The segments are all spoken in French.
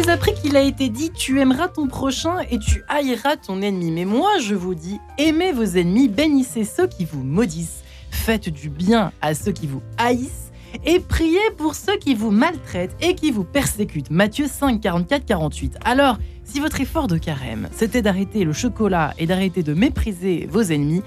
avez appris qu'il a été dit tu aimeras ton prochain et tu haïras ton ennemi. Mais moi, je vous dis, aimez vos ennemis, bénissez ceux qui vous maudissent, faites du bien à ceux qui vous haïssent et priez pour ceux qui vous maltraitent et qui vous persécutent. Matthieu 5, 44, 48. Alors, si votre effort de carême, c'était d'arrêter le chocolat et d'arrêter de mépriser vos ennemis,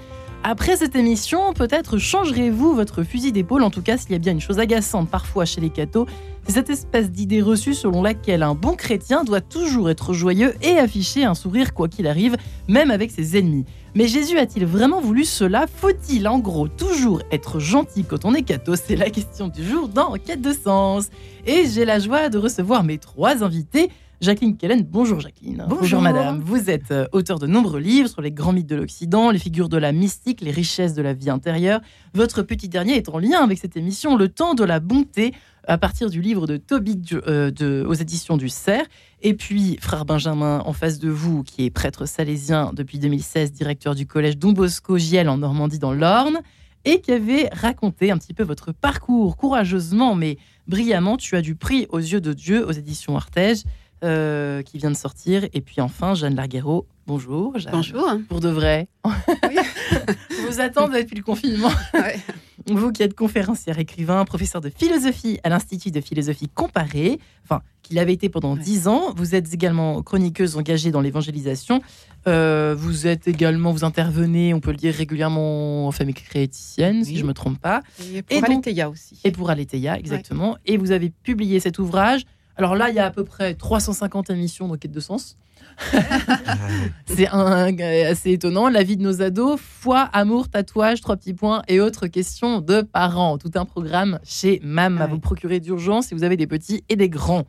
après cette émission, peut-être changerez-vous votre fusil d'épaule. En tout cas, s'il y a bien une chose agaçante parfois chez les cathos, c'est cette espèce d'idée reçue selon laquelle un bon chrétien doit toujours être joyeux et afficher un sourire quoi qu'il arrive, même avec ses ennemis. Mais Jésus a-t-il vraiment voulu cela? Faut-il en gros toujours être gentil quand on est catho? C'est la question du jour dans Quête de sens. Et j'ai la joie de recevoir mes trois invités. Jacqueline Kellen, bonjour Jacqueline. Bonjour. madame. Vous êtes euh, auteur de nombreux livres sur les grands mythes de l'Occident, les figures de la mystique, les richesses de la vie intérieure. Votre petit dernier est en lien avec cette émission, Le temps de la bonté, à partir du livre de Toby euh, de, aux éditions du Cerf. Et puis, frère Benjamin, en face de vous, qui est prêtre salésien depuis 2016, directeur du collège Don Bosco Giel en Normandie dans l'Orne, et qui avait raconté un petit peu votre parcours courageusement, mais brillamment. Tu as du prix aux yeux de Dieu aux éditions Artege. Euh, qui vient de sortir. Et puis enfin, Jeanne Larguero. Bonjour. Jeanne. Bonjour. Pour de vrai. Oui. vous attendez depuis le confinement. Ouais. Vous qui êtes conférencière, écrivain, professeur de philosophie à l'Institut de philosophie comparée, enfin, qu'il avait été pendant dix ouais. ans. Vous êtes également chroniqueuse engagée dans l'évangélisation. Euh, vous êtes également, vous intervenez, on peut le dire régulièrement en famille chrétienne, oui. si je ne me trompe pas. Et pour Aletheia aussi. Et pour Aletheia, exactement. Ouais. Et vous avez publié cet ouvrage alors là, il y a à peu près 350 émissions dans Quête de Sens. c'est assez étonnant. La vie de nos ados, foi, amour, tatouage, trois petits points et autres questions de parents. Tout un programme chez MAM à vous procurer d'urgence si vous avez des petits et des grands.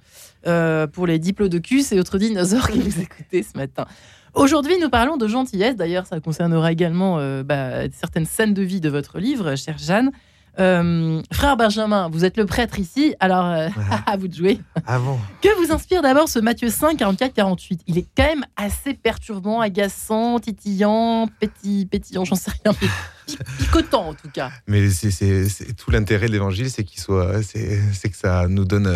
Euh, pour les diplodocus et autres dinosaures qui vous écoutez ce matin. Aujourd'hui, nous parlons de gentillesse. D'ailleurs, ça concernera également euh, bah, certaines scènes de vie de votre livre, chère Jeanne. Euh, frère Benjamin, vous êtes le prêtre ici, alors euh, à vous de jouer. Ah bon Que vous inspire d'abord ce Matthieu 5, 44, 48 Il est quand même assez perturbant, agaçant, titillant, péti, pétillant, j'en sais rien, picotant en tout cas. Mais c'est tout l'intérêt de l'évangile, c'est qu'il soit, c'est que ça nous donne.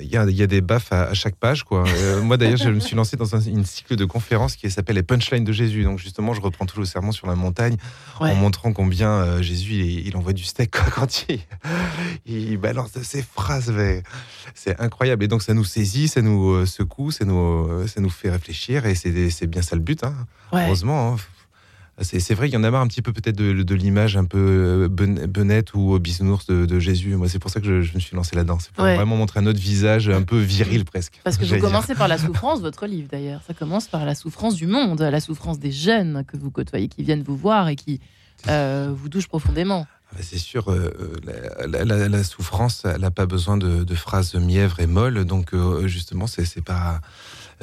Il y, a, y, a, des baffes à, à chaque page, quoi. Euh, moi d'ailleurs, je me suis lancé dans un, une cycle de conférences qui s'appelle les punchlines de Jésus. Donc justement, je reprends tout le serment sur la montagne ouais. en montrant combien Jésus il, il, envoie du steak quoi, quand il, il balance ces phrases. C'est incroyable. Et donc ça nous saisit, ça nous secoue, ça nous, ça nous fait réfléchir. Et c'est bien ça le but, hein. ouais. heureusement. Hein. C'est vrai qu'il y en a marre un petit peu peut-être de, de l'image un peu benette ou bisounours de, de Jésus. Moi, c'est pour ça que je, je, me suis lancé là-dedans. C'est pour ouais. vraiment montrer un autre visage un peu viril presque. Parce que vous commencez par la souffrance, votre livre d'ailleurs. Ça commence par la souffrance du monde, la souffrance des jeunes que vous côtoyez, qui viennent vous voir et qui euh, vous touchent profondément. C'est sûr, euh, la, la, la, souffrance, elle n'a pas besoin de, de, phrases mièvres et molles. Donc, euh, justement, c'est pas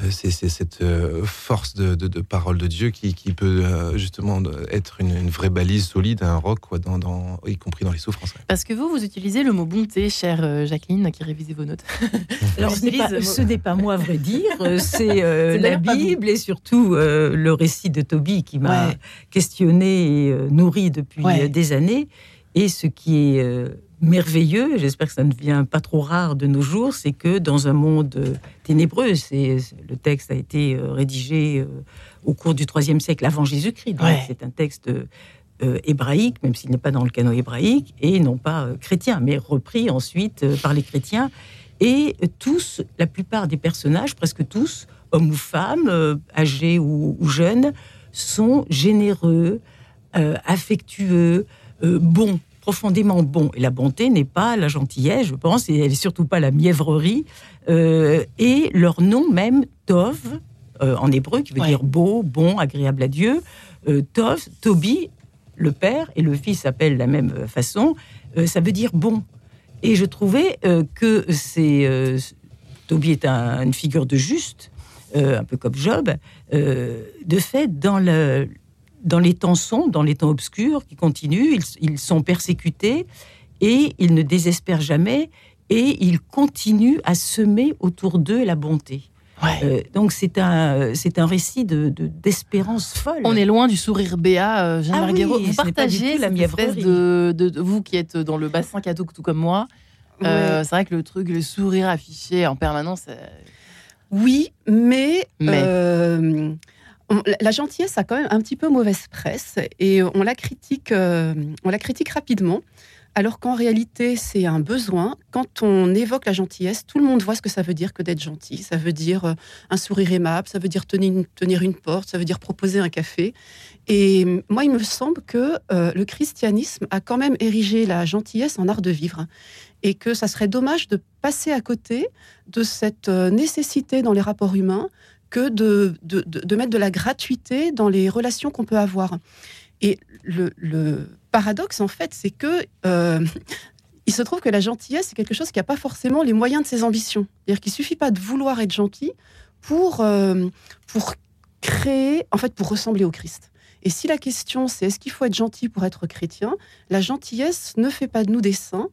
c'est cette force de, de, de, parole de Dieu qui, qui peut justement être une, une, vraie balise solide, un roc, quoi, dans, dans, y compris dans les souffrances. Parce que vous, vous utilisez le mot bonté, chère Jacqueline, qui révisez vos notes. Alors, ce n'est pas, pas, moi, à vrai dire, c'est euh, la Bible et surtout euh, le récit de Tobie qui m'a ouais. questionné et euh, nourri depuis ouais. des années. Et ce qui est merveilleux, j'espère que ça ne devient pas trop rare de nos jours, c'est que dans un monde ténébreux, c'est, le texte a été rédigé euh, au cours du IIIe siècle avant Jésus-Christ, ouais. c'est un texte euh, hébraïque, même s'il n'est pas dans le canon hébraïque, et non pas euh, chrétien, mais repris ensuite euh, par les chrétiens. Et tous, la plupart des personnages, presque tous, hommes ou femmes, euh, âgés ou, ou, jeunes, sont généreux, euh, affectueux, bons profondément bon. Et la bonté n'est pas la gentillesse, je pense, et elle est surtout pas la mièvrerie. Euh, et leur nom même, Tov, euh, en hébreu, qui veut ouais. dire beau, bon, agréable à Dieu. Euh, Tov, Tobi, le père, et le fils s'appelle de la même façon, ça veut dire bon. Et je trouvais que c'est... Tobi est un, une figure de juste, un peu comme Job. de fait, dans le dans les temps sombres, dans les temps obscurs qui continuent, ils, ils, sont persécutés et ils ne désespèrent jamais et ils continuent à semer autour d'eux la bonté. Ouais. Euh, donc c'est un c'est un récit de d'espérance de, folle. On est loin du sourire béat, euh, Jean ah oui, Vous partagez la espèce de, de, de, vous qui êtes dans le bassin catholique tout comme moi. Euh, c'est vrai que le truc, le sourire affiché en permanence. Oui, mais, euh, la gentillesse a quand même un petit peu mauvaise presse et on la critique, on la critique rapidement alors qu'en réalité, c'est un besoin. Quand on évoque la gentillesse, tout le monde voit ce que ça veut dire que d'être gentil. Ça veut dire euh, un sourire aimable, ça veut dire tenir une, porte, ça veut dire proposer un café. Et moi, il me semble que euh, le christianisme a quand même érigé la gentillesse en art de vivre et que ça serait dommage de passer à côté de cette euh, nécessité dans les rapports humains que de, de, mettre de la gratuité dans les relations qu'on peut avoir. Et le paradoxe, en fait, c'est que euh, il se trouve que la gentillesse, c'est quelque chose qui n'a pas forcément les moyens de ses ambitions. C'est-à-dire qu'il suffit pas de vouloir être gentil pour, euh, pour créer, en fait, pour ressembler au Christ. Et si la question c'est est-ce qu'il faut être gentil pour être chrétien, la gentillesse ne fait pas de nous des saints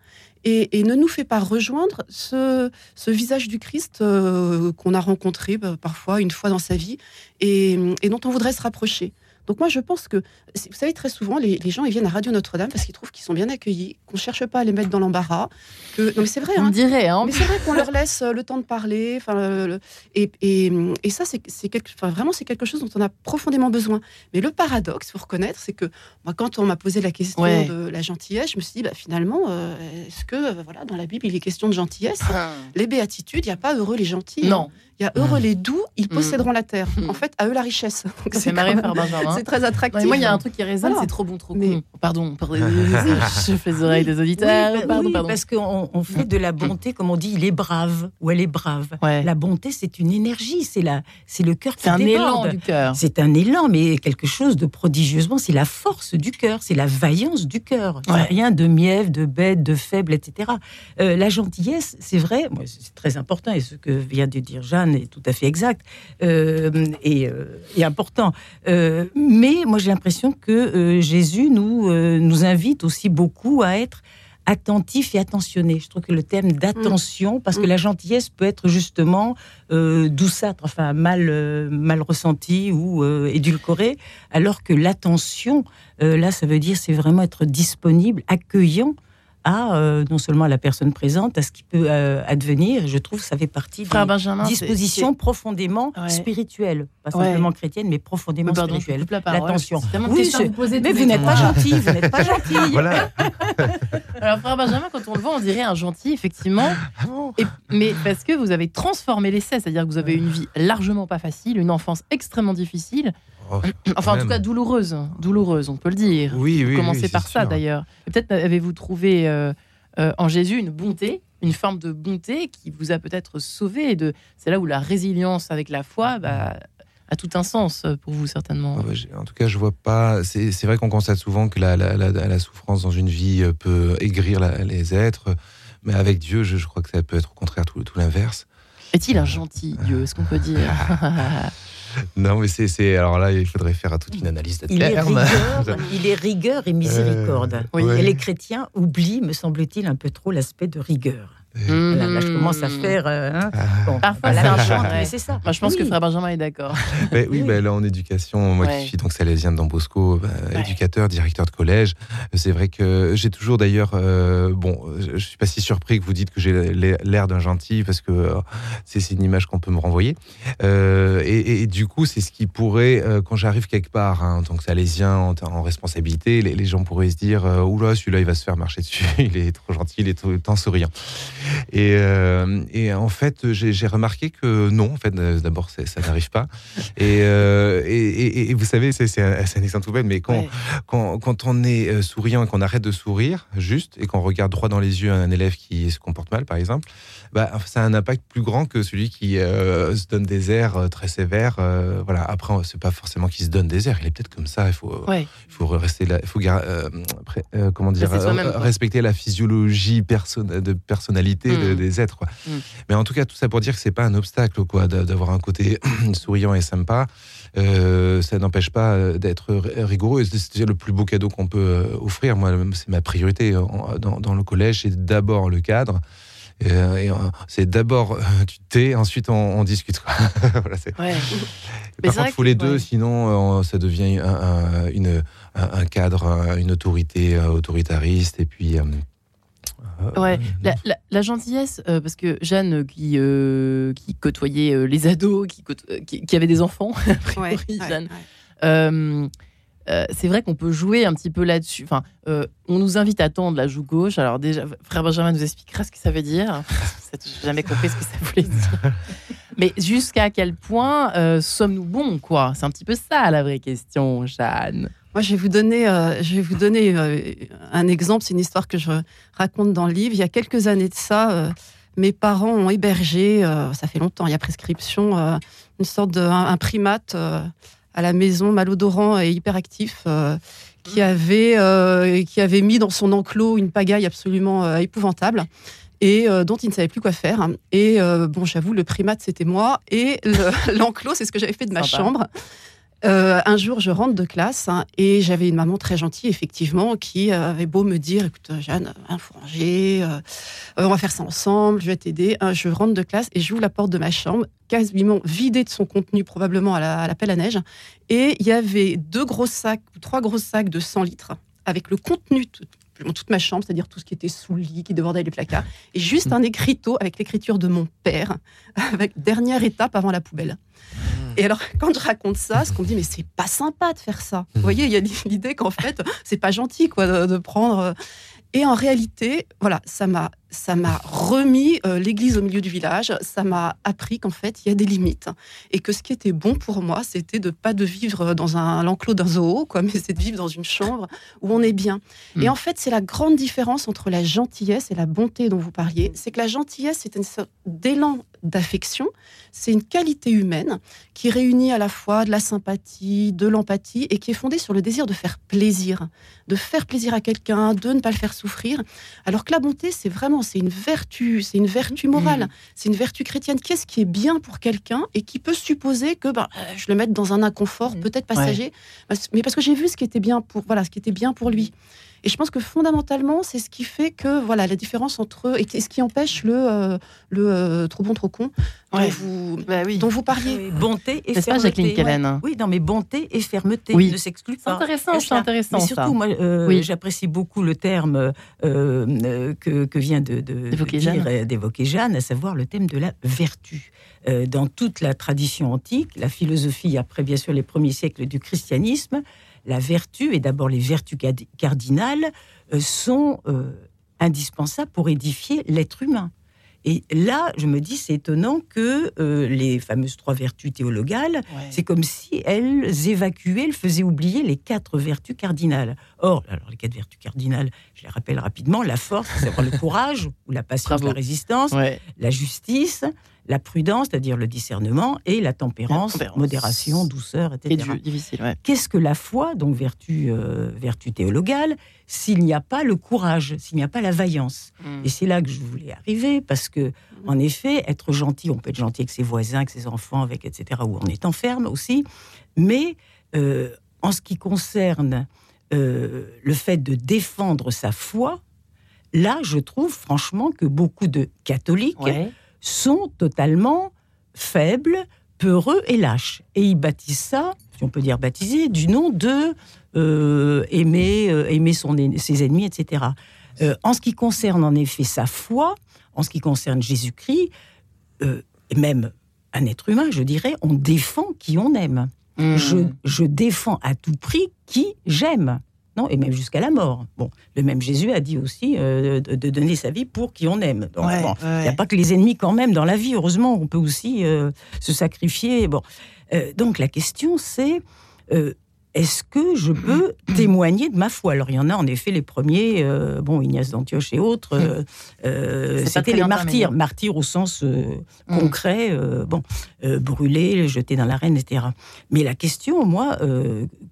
et, ne nous fait pas rejoindre ce, visage du Christ euh, qu'on a rencontré bah, parfois une fois dans sa vie et dont on voudrait se rapprocher. Donc moi, je pense que, vous savez, très souvent, les, gens, ils viennent à Radio Notre-Dame parce qu'ils trouvent qu'ils sont bien accueillis, qu'on ne cherche pas à les mettre dans l'embarras. Que... Non, mais c'est vrai. On hein. dirait. Hein. Mais c'est vrai qu'on leur laisse euh, le temps de parler. Enfin, et, et, et, ça, c'est quelque... enfin, vraiment, c'est quelque chose dont on a profondément besoin. Mais le paradoxe, il faut reconnaître, c'est que moi, quand on m'a posé la question de la gentillesse, je me suis dit, bah, finalement, euh, est-ce que, euh, voilà, dans la Bible, il est question de gentillesse? Ah. Les béatitudes, il n'y a pas heureux les gentils. Hein. Non. Il y a heureux les doux, ils mm. posséderont la terre. En fait, à eux la richesse. C'est marré par Benjamin. C'est très attractif. moi, il y a un truc qui résonne, c'est trop bon, trop con. Pardon, pardon je fais les oreilles des auditeurs. Oui, pardon, pardon. Parce qu'on on fait de la bonté, comme on dit, il est brave ou elle est brave. La bonté, c'est une énergie, c'est la, c'est le cœur qui C'est un élan du cœur. C'est un élan, mais quelque chose de prodigieusement. C'est la force du cœur, c'est la vaillance du cœur. Rien de mièvre, de bête, de faible, etc. Euh, la gentillesse, c'est vrai, c'est très important, et ce que vient de dire Jeanne est tout à fait exact euh, et, euh, et, important. mais moi, j'ai l'impression que Jésus nous, nous invite aussi beaucoup à être attentif et attentionné. Je trouve que le thème d'attention, parce que mm. la gentillesse peut être justement euh, douceâtre, enfin mal, euh, mal ressentie ou euh, édulcorée, alors que l'attention, euh, là, ça veut dire c'est vraiment être disponible, accueillant à euh, non seulement à la personne présente, à ce qui peut euh, advenir. Je trouve que ça fait partie d'une disposition profondément spirituelle, pas simplement chrétienne, mais profondément spirituelle. L'attention. Oui, mais vous n'êtes pas gentil, vous n'êtes pas gentil. Alors, frère Benjamin, quand on le voit, on dirait un gentil, effectivement. Mais parce que vous avez transformé l'essai, c'est-à-dire que vous avez une vie largement pas facile, une enfance extrêmement difficile. Oh, enfin, en tout cas, douloureuse. Douloureuse, on peut le dire. Oui, oui. Commencez par ça, d'ailleurs. Peut-être avez-vous trouvé euh, euh, en Jésus une bonté, une forme de bonté qui vous a peut-être sauvé. De... C'est là où la résilience avec la foi bah, a tout un sens pour vous, certainement. en tout cas, je vois pas. C'est vrai qu'on constate souvent que la, la, souffrance dans une vie euh, peut aigrir les êtres. Mais avec Dieu, je, crois que ça peut être au contraire tout, tout l'inverse. Est-il un gentil Dieu Est-ce qu'on peut dire Non, mais c'est. Alors là, il faudrait faire toute une analyse de il Est rigueur, il est rigueur et miséricorde. Euh, et les chrétiens oublient, me semble-t-il, un peu trop l'aspect de rigueur. Là, je commence à mmh. faire. Euh, hein. Parfois, c'est un c'est ça. Moi, je pense que Frère Benjamin est d'accord. oui, mais là, en éducation, moi qui suis donc salésien de Don Bosco, bah, éducateur, directeur de collège, c'est vrai que j'ai toujours d'ailleurs. Euh, bon, je suis pas si surpris que vous dites que j'ai l'air d'un gentil, parce que c'est une image qu'on peut me renvoyer. et, du coup, c'est ce qui pourrait, quand j'arrive quelque part, hein, en tant que salésien, en, responsabilité, les, gens pourraient se dire Oula, celui-là, il va se faire marcher dessus, il est trop gentil, il est tout le temps souriant. Et, euh, et en fait, j'ai remarqué que non, en fait, d'abord, ça n'arrive pas. Euh, et, et, et, vous savez, c'est un, un, exemple tout bête, mais quand, quand, quand, on est euh, souriant et qu'on arrête de sourire, juste, et qu'on regarde droit dans les yeux un élève qui se comporte mal, par exemple, bah, ça a un impact plus grand que celui qui se donne des airs très sévères. voilà. Après, c'est pas forcément qu'il se donne des airs. Il est peut-être comme ça. Il faut, il faut rester là. Il faut comment dire, respecter la physiologie de personnalité mm. des êtres. Mm. Mais en tout cas, tout ça pour dire que c'est pas un obstacle, quoi, d'avoir un côté souriant et sympa. Euh, ça n'empêche pas euh, d'être rigoureux. C'est le plus beau cadeau qu'on peut euh, offrir. Moi, c'est ma priorité dans, le collège. C'est d'abord le cadre. c'est d'abord tu t'es, ensuite on, discute. voilà, ouais. Par contre, il faut les deux, sinon ça devient un, une, un cadre, une autorité autoritariste, et puis ouais, la, gentillesse, parce que Jeanne, qui, qui côtoyait les ados, qui, qui, avait des enfants, euh, c'est vrai qu'on peut jouer un petit peu là-dessus. Enfin, euh, on nous invite à tendre la joue gauche. Alors déjà, frère Benjamin nous expliquera ce que ça veut dire. J'ai jamais compris ce que ça voulait dire. Mais jusqu'à quel point euh, sommes-nous bons, quoi? C'est un petit peu ça la vraie question, Jeanne. Moi, je vais vous donner, je vais vous donner un exemple. C'est une histoire que je raconte dans le livre. Il y a quelques années de ça, mes parents ont hébergé, ça fait longtemps, il y a prescription, une sorte d'un primate à la maison, malodorant et hyperactif, euh, qui, mmh. avait, euh, qui avait mis dans son enclos une pagaille absolument euh, épouvantable et dont il ne savait plus quoi faire. Et bon, j'avoue, le primate, c'était moi, et l'enclos, c'est ce que j'avais fait de ma chambre. Euh, un jour, je rentre de classe hein, et j'avais une maman très gentille, effectivement, qui avait beau me dire Écoute, Jeanne, il faut ranger, euh, on va faire ça ensemble, je vais t'aider. je rentre de classe et j'ouvre la porte de ma chambre, quasiment vidée de son contenu, probablement à la, à la pelle à neige. Et il y avait deux gros sacs, trois gros sacs de 100 litres, avec le contenu toute ma chambre, c'est-à-dire tout ce qui était sous le lit, qui débordait les placards, et juste un écriteau avec l'écriture de mon père, avec dernière étape avant la poubelle. Mmh. Et alors, quand je raconte ça, ce qu'on me dit, mais c'est pas sympa de faire ça. Vous mmh. voyez, il y a l'idée qu'en fait, c'est pas gentil, quoi, de prendre. Euh, et en réalité, voilà, ça m'a ça m'a remis euh, l'église au milieu du village. Ça m'a appris qu'en fait, il y a des limites et que ce qui était bon pour moi, c'était de pas de vivre dans un l'enclos d'un zoo, quoi, mais c'est de vivre dans une chambre où on est bien. Et hmm. en fait, c'est la grande différence entre la gentillesse et la bonté dont vous parliez. C'est que la gentillesse, c'est une sorte d'élan d'affection. C'est une qualité humaine qui réunit à la fois de la sympathie, de l'empathie et qui est fondée sur le désir de faire plaisir, de faire plaisir à quelqu'un, de ne pas le faire souffrir. Alors que la bonté, c'est vraiment c'est une vertu, c'est une vertu morale, mm. c'est une vertu chrétienne. Qu'est-ce qui est bien pour quelqu'un et qui peut supposer que bah, euh, je le mette dans un inconfort, mm. peut-être passager, mais parce que j'ai vu ce qui était bien pour voilà, ce qui était bien pour lui. Et je pense que fondamentalement, c'est ce qui fait que voilà la différence entre eux et ce qui empêche le euh, le euh, trop bon trop con dont, vous, bah dont vous parliez. bonté et fermeté. Pas, Oui, non mais bonté et fermeté ne s'excluent pas. C'est intéressant, c'est intéressant. Mais surtout, moi, euh, j'apprécie beaucoup le terme que, que, vient de, d'évoquer Jeanne. à savoir le thème de la vertu. dans toute la tradition antique, la philosophie, après bien sûr les premiers siècles du christianisme, la vertu, et d'abord les vertus cardinales, euh, sont euh, indispensables pour édifier l'être humain. Et là, je me dis, c'est étonnant que euh, les fameuses trois vertus théologales, c'est comme si elles évacuaient, elles faisaient oublier les quatre vertus cardinales. Or, alors les quatre vertus cardinales, je les rappelle rapidement la force, c'est le courage ou la patience, la résistance, la justice, la prudence, c'est-à-dire le discernement, et la tempérance, modération, douceur, etc. Qu'est-ce que la foi, donc vertu, euh, vertu théologale, s'il n'y a pas le courage, s'il n'y a pas la vaillance? Hmm. Et c'est là que je voulais arriver, parce que, hmm. en effet, être gentil, on peut être gentil avec ses voisins, avec ses enfants, avec etc., ou on est enferme aussi, mais euh, en ce qui concerne euh, le fait de défendre sa foi, là, je trouve franchement que beaucoup de catholiques sont totalement faibles, peureux et lâches. Et ils baptisent ça, si on peut dire baptiser, du nom de euh, aimer, euh, aimer son, ses ennemis, etc. Euh, en ce qui concerne en effet sa foi, en ce qui concerne Jésus-Christ, et même un être humain, je dirais, on défend qui on aime. Mmh. Je, je défends à tout prix qui j'aime non, et même jusqu'à la mort. Bon, le même Jésus a dit aussi euh, de, donner sa vie pour qui on aime. il n'y a pas que les ennemis quand même dans la vie. Heureusement, on peut aussi euh, se sacrifier. Bon, euh, donc la question c'est est-ce que je peux témoigner de ma foi? Alors, il y en a en effet les premiers, euh, bon, Ignace d'Antioche et autres, euh, euh, c'était les martyrs, martyrs au sens mm. concret, bon, brûlés, jetés dans l'arène, etc. Mais la question, moi,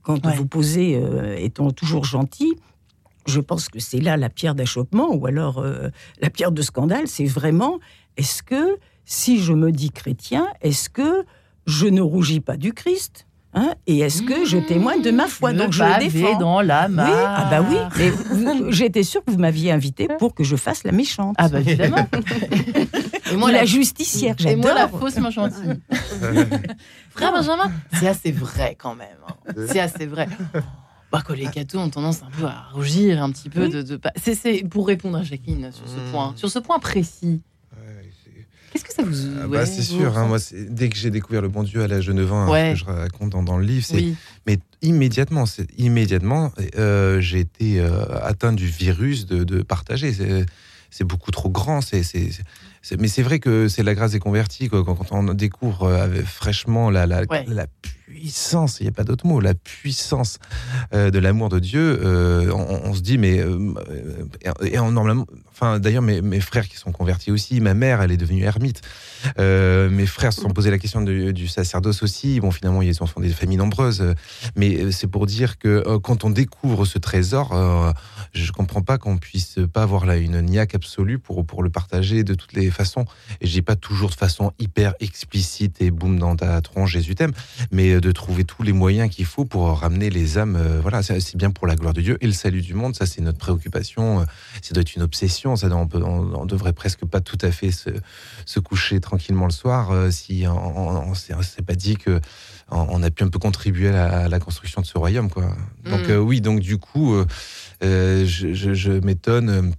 quand vous posez, étant toujours gentil, je pense que c'est là la pierre d'achoppement, ou alors la pierre de scandale, c'est vraiment, est-ce que, si je me dis chrétien, est-ce que je ne rougis pas du Christ? Hein, et est-ce que je témoigne de ma foi? Donc je défends. dans la mare. Oui, ah bah oui. Mais j'étais sûre que vous m'aviez invité pour que je fasse la méchante. Ah bah évidemment. et moi la, justicière. Et moi la fausse gentille. Frère Benjamin, c'est assez vrai quand même. Hein. C'est assez vrai. bah, que les cathos ont tendance un peu à rougir un petit peu de, de... C'est pour répondre à Jacqueline sur ce mmh. point, sur ce point précis. Qu'est-ce que ça vous. Ah bah, c'est sûr, hein, moi, dès que j'ai découvert le bon Dieu à l'âge de 9 ans, hein, que je raconte dans, le livre, c'est. Mais immédiatement, immédiatement, euh, j'ai été euh, atteint du virus de, de partager. C'est beaucoup trop grand. C'est mais c'est vrai que c'est la grâce des convertis quand, quand, on découvre euh, fraîchement la, la, la puissance, il n'y a pas d'autre mot, la puissance euh, de l'amour de Dieu, euh, on, se dit, mais. Et, normalement, d'ailleurs, mes, frères qui sont convertis aussi, ma mère, elle est devenue ermite. mes frères se sont posé la question du, sacerdoce aussi. Bon, finalement, ils ont fondé des familles nombreuses. Mais c'est pour dire que quand on découvre ce trésor, je ne comprends pas qu'on puisse pas avoir là une niaque absolue pour, le partager de toutes les façons. Et je dis pas toujours de façon hyper explicite et boum dans ta tronche, Jésus t'aime, mais de trouver tous les moyens qu'il faut pour ramener les âmes. Euh, voilà, c'est bien pour la gloire de Dieu et le salut du monde. Ça, c'est notre préoccupation. Euh, ça doit être une obsession. Ça, on, peut, on, devrait presque pas tout à fait se, se coucher tranquillement le soir euh, si on, ne s'est pas dit que on a pu un peu contribuer à la, construction de ce royaume, quoi. Donc mm. oui, donc du coup, je, je m'étonne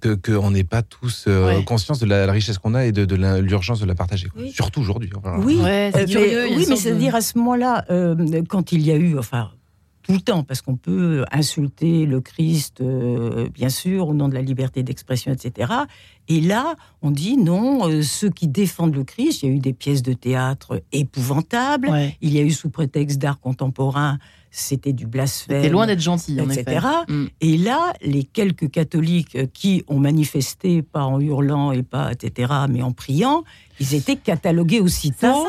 que qu'on n'ait pas tous euh, conscience de la, richesse qu'on a et de, l'urgence de la partager, surtout aujourd'hui. Oui, euh, oui, mais c'est-à-dire à ce moment-là, euh, quand il y a eu, enfin, tout le temps, parce qu'on peut insulter le Christ, bien sûr, au nom de la liberté d'expression, etc. Et là, on dit non, ceux qui défendent le Christ, il y a eu des pièces de théâtre épouvantables, il y a eu sous prétexte d'art contemporain c'était du blasphème. C'était loin d'être gentil, en etc. Mm. Et là, les quelques catholiques qui ont manifesté, pas en hurlant et pas, etc., mais en priant, ils étaient catalogués aussitôt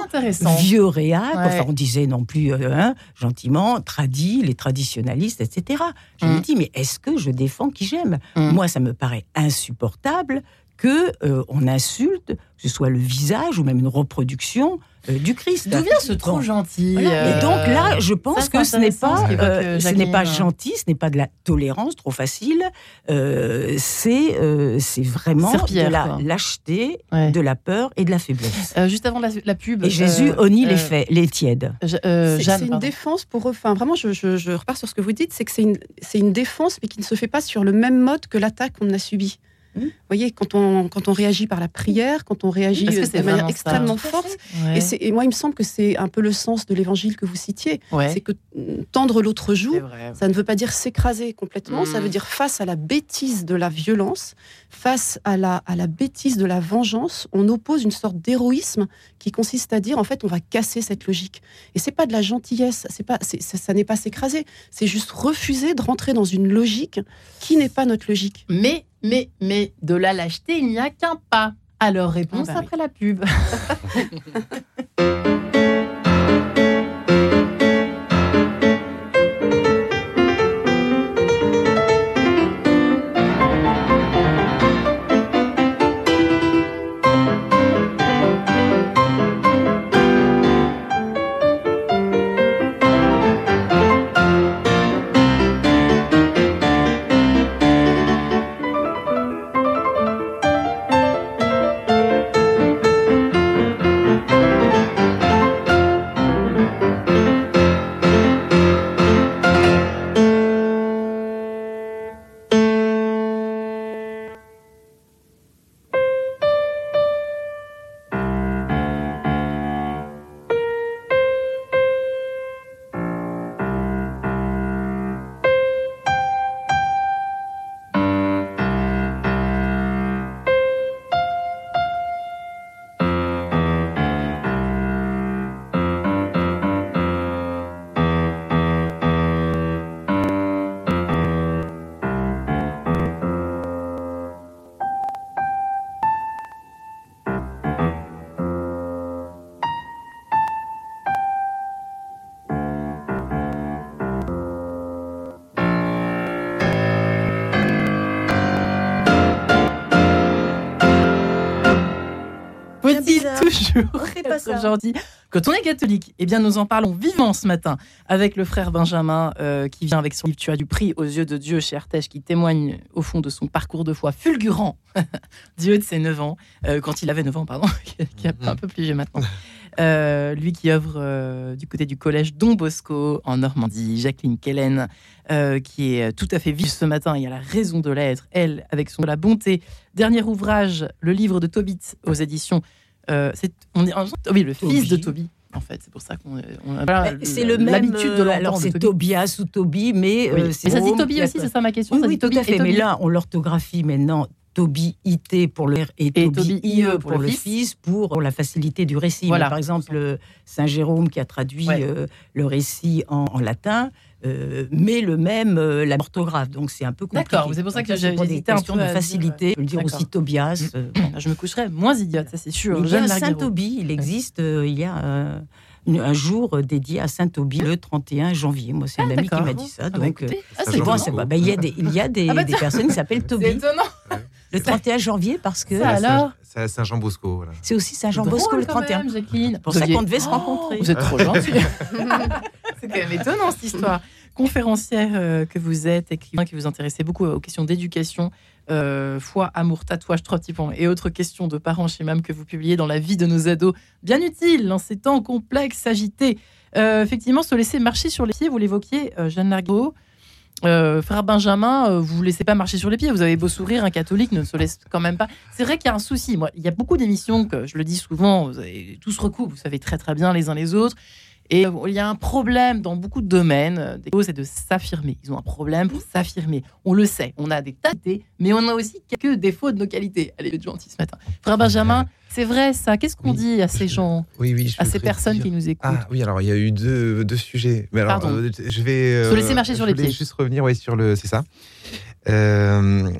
vieux réacs. Enfin, on disait non plus euh, hein, gentiment, tradis, les traditionalistes, etc. Je me mm. dis, mais est-ce que je défends qui j'aime? Mm. Moi, ça me paraît insupportable que euh, on insulte, que ce soit le visage ou même une reproduction du Christ. D'où vient ce trop gentil Et donc là, je pense que ce n'est pas, euh, ce n'est pas gentil, ce n'est pas de la tolérance trop facile. c'est c'est vraiment de la lâcheté, de la peur et de la faiblesse. juste avant la, pub. Et Jésus honnit les faits, les tièdes. c'est une défense pour. Enfin, vraiment, je, je, repars sur ce que vous dites, c'est que c'est une, une défense, mais qui ne se fait pas sur le même mode que l'attaque qu'on a subie. Vous voyez, quand on, quand on réagit par la prière, quand on réagit de manière extrêmement forte, et, moi, il me semble que c'est un peu le sens de l'évangile que vous citiez, c'est que tendre l'autre joue, ça ne veut pas dire s'écraser complètement, ça veut mm. dire face à la bêtise de la violence, face à la, à la bêtise de la vengeance, on oppose une sorte d'héroïsme qui consiste à dire, en fait, on va casser cette logique. Et c'est pas de la gentillesse, c'est pas, ça, ça n'est pas s'écraser, c'est juste refuser de rentrer dans une logique qui n'est pas notre logique. Mais mais, mais de la lâcheté, il n'y a qu'un pas. Alors réponse ah bah après la pub. aujourd'hui. Quand on est catholique, eh bien, nous en parlons vivant ce matin avec le frère Benjamin euh, qui vient avec son livre Tu as du prix aux yeux de Dieu chez Artege qui témoigne au fond de son parcours de foi fulgurant, Dieu de ses 9 ans, euh, quand il avait 9 ans, pardon, qui est un peu plus vieux maintenant. Euh, lui qui œuvre euh, du côté du collège Don Bosco en Normandie, Jacqueline Kellen, euh, qui est tout à fait vive ce matin Il a la raison de l'être, elle, avec son La bonté. Dernier ouvrage, le livre de Tobit aux éditions. C'est on est, oui, le fils de Toby. En fait, c'est pour ça qu'on a c'est le même de alors c'est Tobias ou Toby, mais c'est ça dit Toby aussi, c'est ça ma question. Oui, tout à fait. Mais là, on l'orthographie maintenant Toby IT pour le et, Toby, IE pour, le, fils. pour la facilité du récit. par exemple, Saint Jérôme qui a traduit euh, le récit en, latin. Euh, met le même euh, la orthographe, donc c'est un peu compliqué. D'accord, c'est pour ça que j'ai hésité un peu de facilité. Je peux le dire aussi Tobias. Mm. Je me coucherais moins idiote, ça c'est sûr. Il y a Saint Toby, il existe. il y a un jour dédié à Saint Toby le 31 janvier. Moi, c'est un ah, ami qui m'a dit ça. Ah, bah, donc, ah, c'est bon, bah, il y a des, il y a des, des personnes qui s'appellent Toby. C'est étonnant. Le 31 janvier, parce que. alors C'est Saint-Jean-Bosco. C'est aussi Saint-Jean-Bosco le 31. Même, Jacqueline. Pour ça qu'on devait se rencontrer. Vous êtes trop gentil. c'est quand même étonnant cette histoire. Conférencière euh, que vous êtes, écrivain qui vous intéressez beaucoup aux questions d'éducation, euh, foi, amour, tatouage, trois petits points et autres questions de parents chez MAM que vous publiez dans la vie de nos ados. Bien utile dans ces temps complexes, agités. Euh, effectivement, se laisser marcher sur les pieds, vous l'évoquiez, Jeanne Largo. Euh, frère Benjamin, euh, vous ne laissez pas marcher sur les pieds. Vous avez beau sourire, un catholique ne se laisse quand même pas. C'est vrai qu'il y a un souci. Il y a beaucoup d'émissions que je le dis souvent. Vous avez tout se recoupe. Vous savez très très bien les uns les autres. Et il y a un problème dans beaucoup de domaines. C'est de s'affirmer. Ils ont un problème pour s'affirmer. On le sait. On a des tâtés, mais on a aussi quelques défauts de nos qualités. Allez, gentil ce matin. Frère Benjamin, c'est vrai ça. Qu'est-ce qu'on dit à ces gens, à ces personnes qui nous écoutent Ah oui, alors il y a eu deux, deux sujets. Mais alors, Pardon. Euh, je vais. Se laisser marcher sur les pieds. Juste revenir, ouais, sur le. C'est ça. Euh,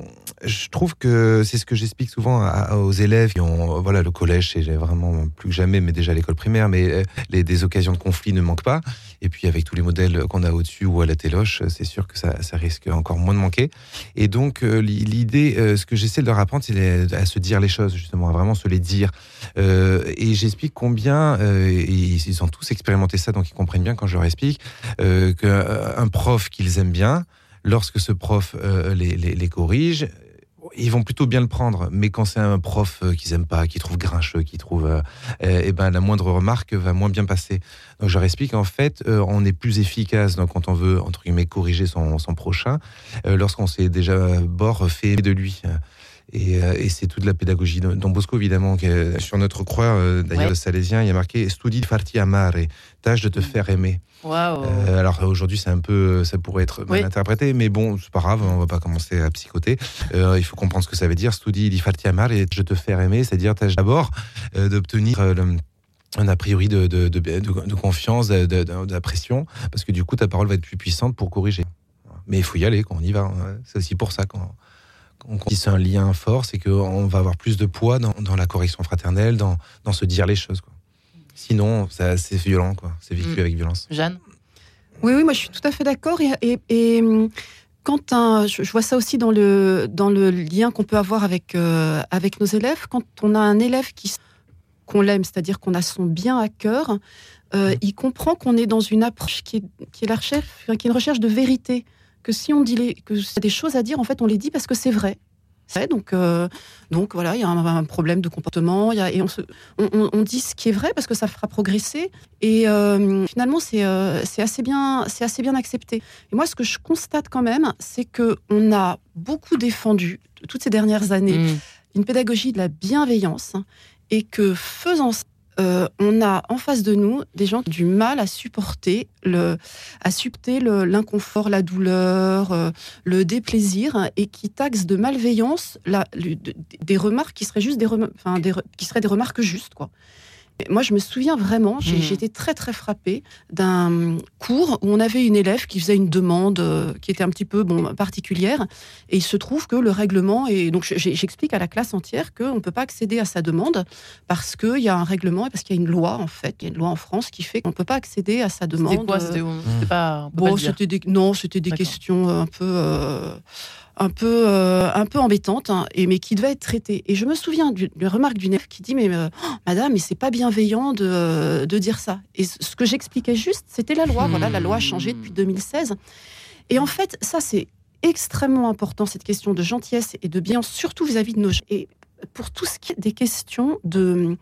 je trouve que c'est ce que j'explique souvent aux élèves qui ont, voilà, le collège, c'est vraiment plus que jamais, mais déjà l'école primaire, mais euh, les, des occasions de conflit ne manquent pas. Et puis avec tous les modèles qu'on a au-dessus ou à la téloche, c'est sûr que ça, ça, risque encore moins de manquer. Et donc euh, l'idée, euh, ce que j'essaie de leur apprendre, c'est à se dire les choses justement, à vraiment se les dire. et j'explique combien, ils ont tous expérimenté ça, donc ils comprennent bien quand je leur explique qu'un prof qu'ils aiment bien, lorsque ce prof les, les, corrige, ils vont plutôt bien le prendre. Mais quand c'est un prof euh, qu'ils aiment pas, qu'ils trouvent grincheux, qu'ils trouvent, euh, eh ben la moindre remarque va moins bien passer. Donc je leur explique en fait, euh, on est plus efficace quand on veut entre guillemets corriger son, son prochain, lorsqu'on s'est déjà bord fait de lui. Et, et c'est toute la pédagogie. Don Bosco, évidemment, sur notre croix, d'ailleurs, ouais. salésien, il y a marqué Studi farti amare, tâche de te mm. faire aimer. Euh, alors aujourd'hui, c'est un peu, ça pourrait être mal interprété, mais bon, c'est pas grave, on va pas commencer à psychoter. Euh, il faut comprendre ce que ça veut dire. Studi di farti amare et je te faire aimer, c'est-à-dire tâche d'abord euh, d'obtenir un a priori de, de, de, de confiance, d'impression, parce que du coup, ta parole va être plus puissante pour corriger. Mais il faut y aller, quand on y va. Hein. C'est aussi pour ça qu'on si c'est un lien fort, c'est qu'on va avoir plus de poids dans, dans la correction fraternelle, dans, dans, se dire les choses. Quoi. Sinon, c'est violent, quoi. C'est vécu mm. avec violence. Jeanne? Oui, oui, moi je suis tout à fait d'accord. Et, et, quand un, je, vois ça aussi dans le, dans le lien qu'on peut avoir avec, euh, avec nos élèves, quand on a un élève qui qu'on l'aime, c'est-à-dire qu'on a son bien à cœur, euh, mm. il comprend qu'on est dans une approche qui est, qui est la recherche, qui est une recherche de vérité. Que si on dit les, que des choses à dire, en fait, on les dit parce que c'est vrai. Donc, euh, donc voilà, il y a un, problème de comportement, y a, et on, se, on, on, dit ce qui est vrai parce que ça fera progresser. Et euh, finalement, c'est euh, assez bien, c'est assez bien accepté. Et moi, ce que je constate quand même, c'est que on a beaucoup défendu toutes ces dernières années mmh. une pédagogie de la bienveillance et que faisant ça, euh, on a en face de nous des gens qui du mal à supporter le, à supporter l'inconfort, la douleur, euh, le déplaisir, et qui taxent de malveillance des remarques qui seraient juste des, qui seraient des remarques justes, quoi. Moi, je me souviens vraiment, j'ai mmh. été très très frappée d'un cours où on avait une élève qui faisait une demande euh, qui était un petit peu bon particulière, et il se trouve que le règlement et donc j'explique à la classe entière qu'on ne peut pas accéder à sa demande parce qu'il y a un règlement et parce qu'il y a une loi en fait, il y a une loi en France qui fait qu'on ne peut pas accéder à sa demande. C'était quoi C'était pas bon, des non, c'était des questions un peu. Euh, un peu, euh, un peu embêtante, hein, et, mais qui devait être traitée. Et je me souviens d'une remarque d'une élève qui dit Mais euh, madame, mais c'est pas bienveillant de, euh, de, dire ça. Et ce que j'expliquais juste, c'était la loi. Voilà, la loi a changé depuis 2016. Et en fait, ça, c'est extrêmement important, cette question de gentillesse et de bienveillance, surtout vis-à-vis de nos. Et pour tout ce qui est des questions de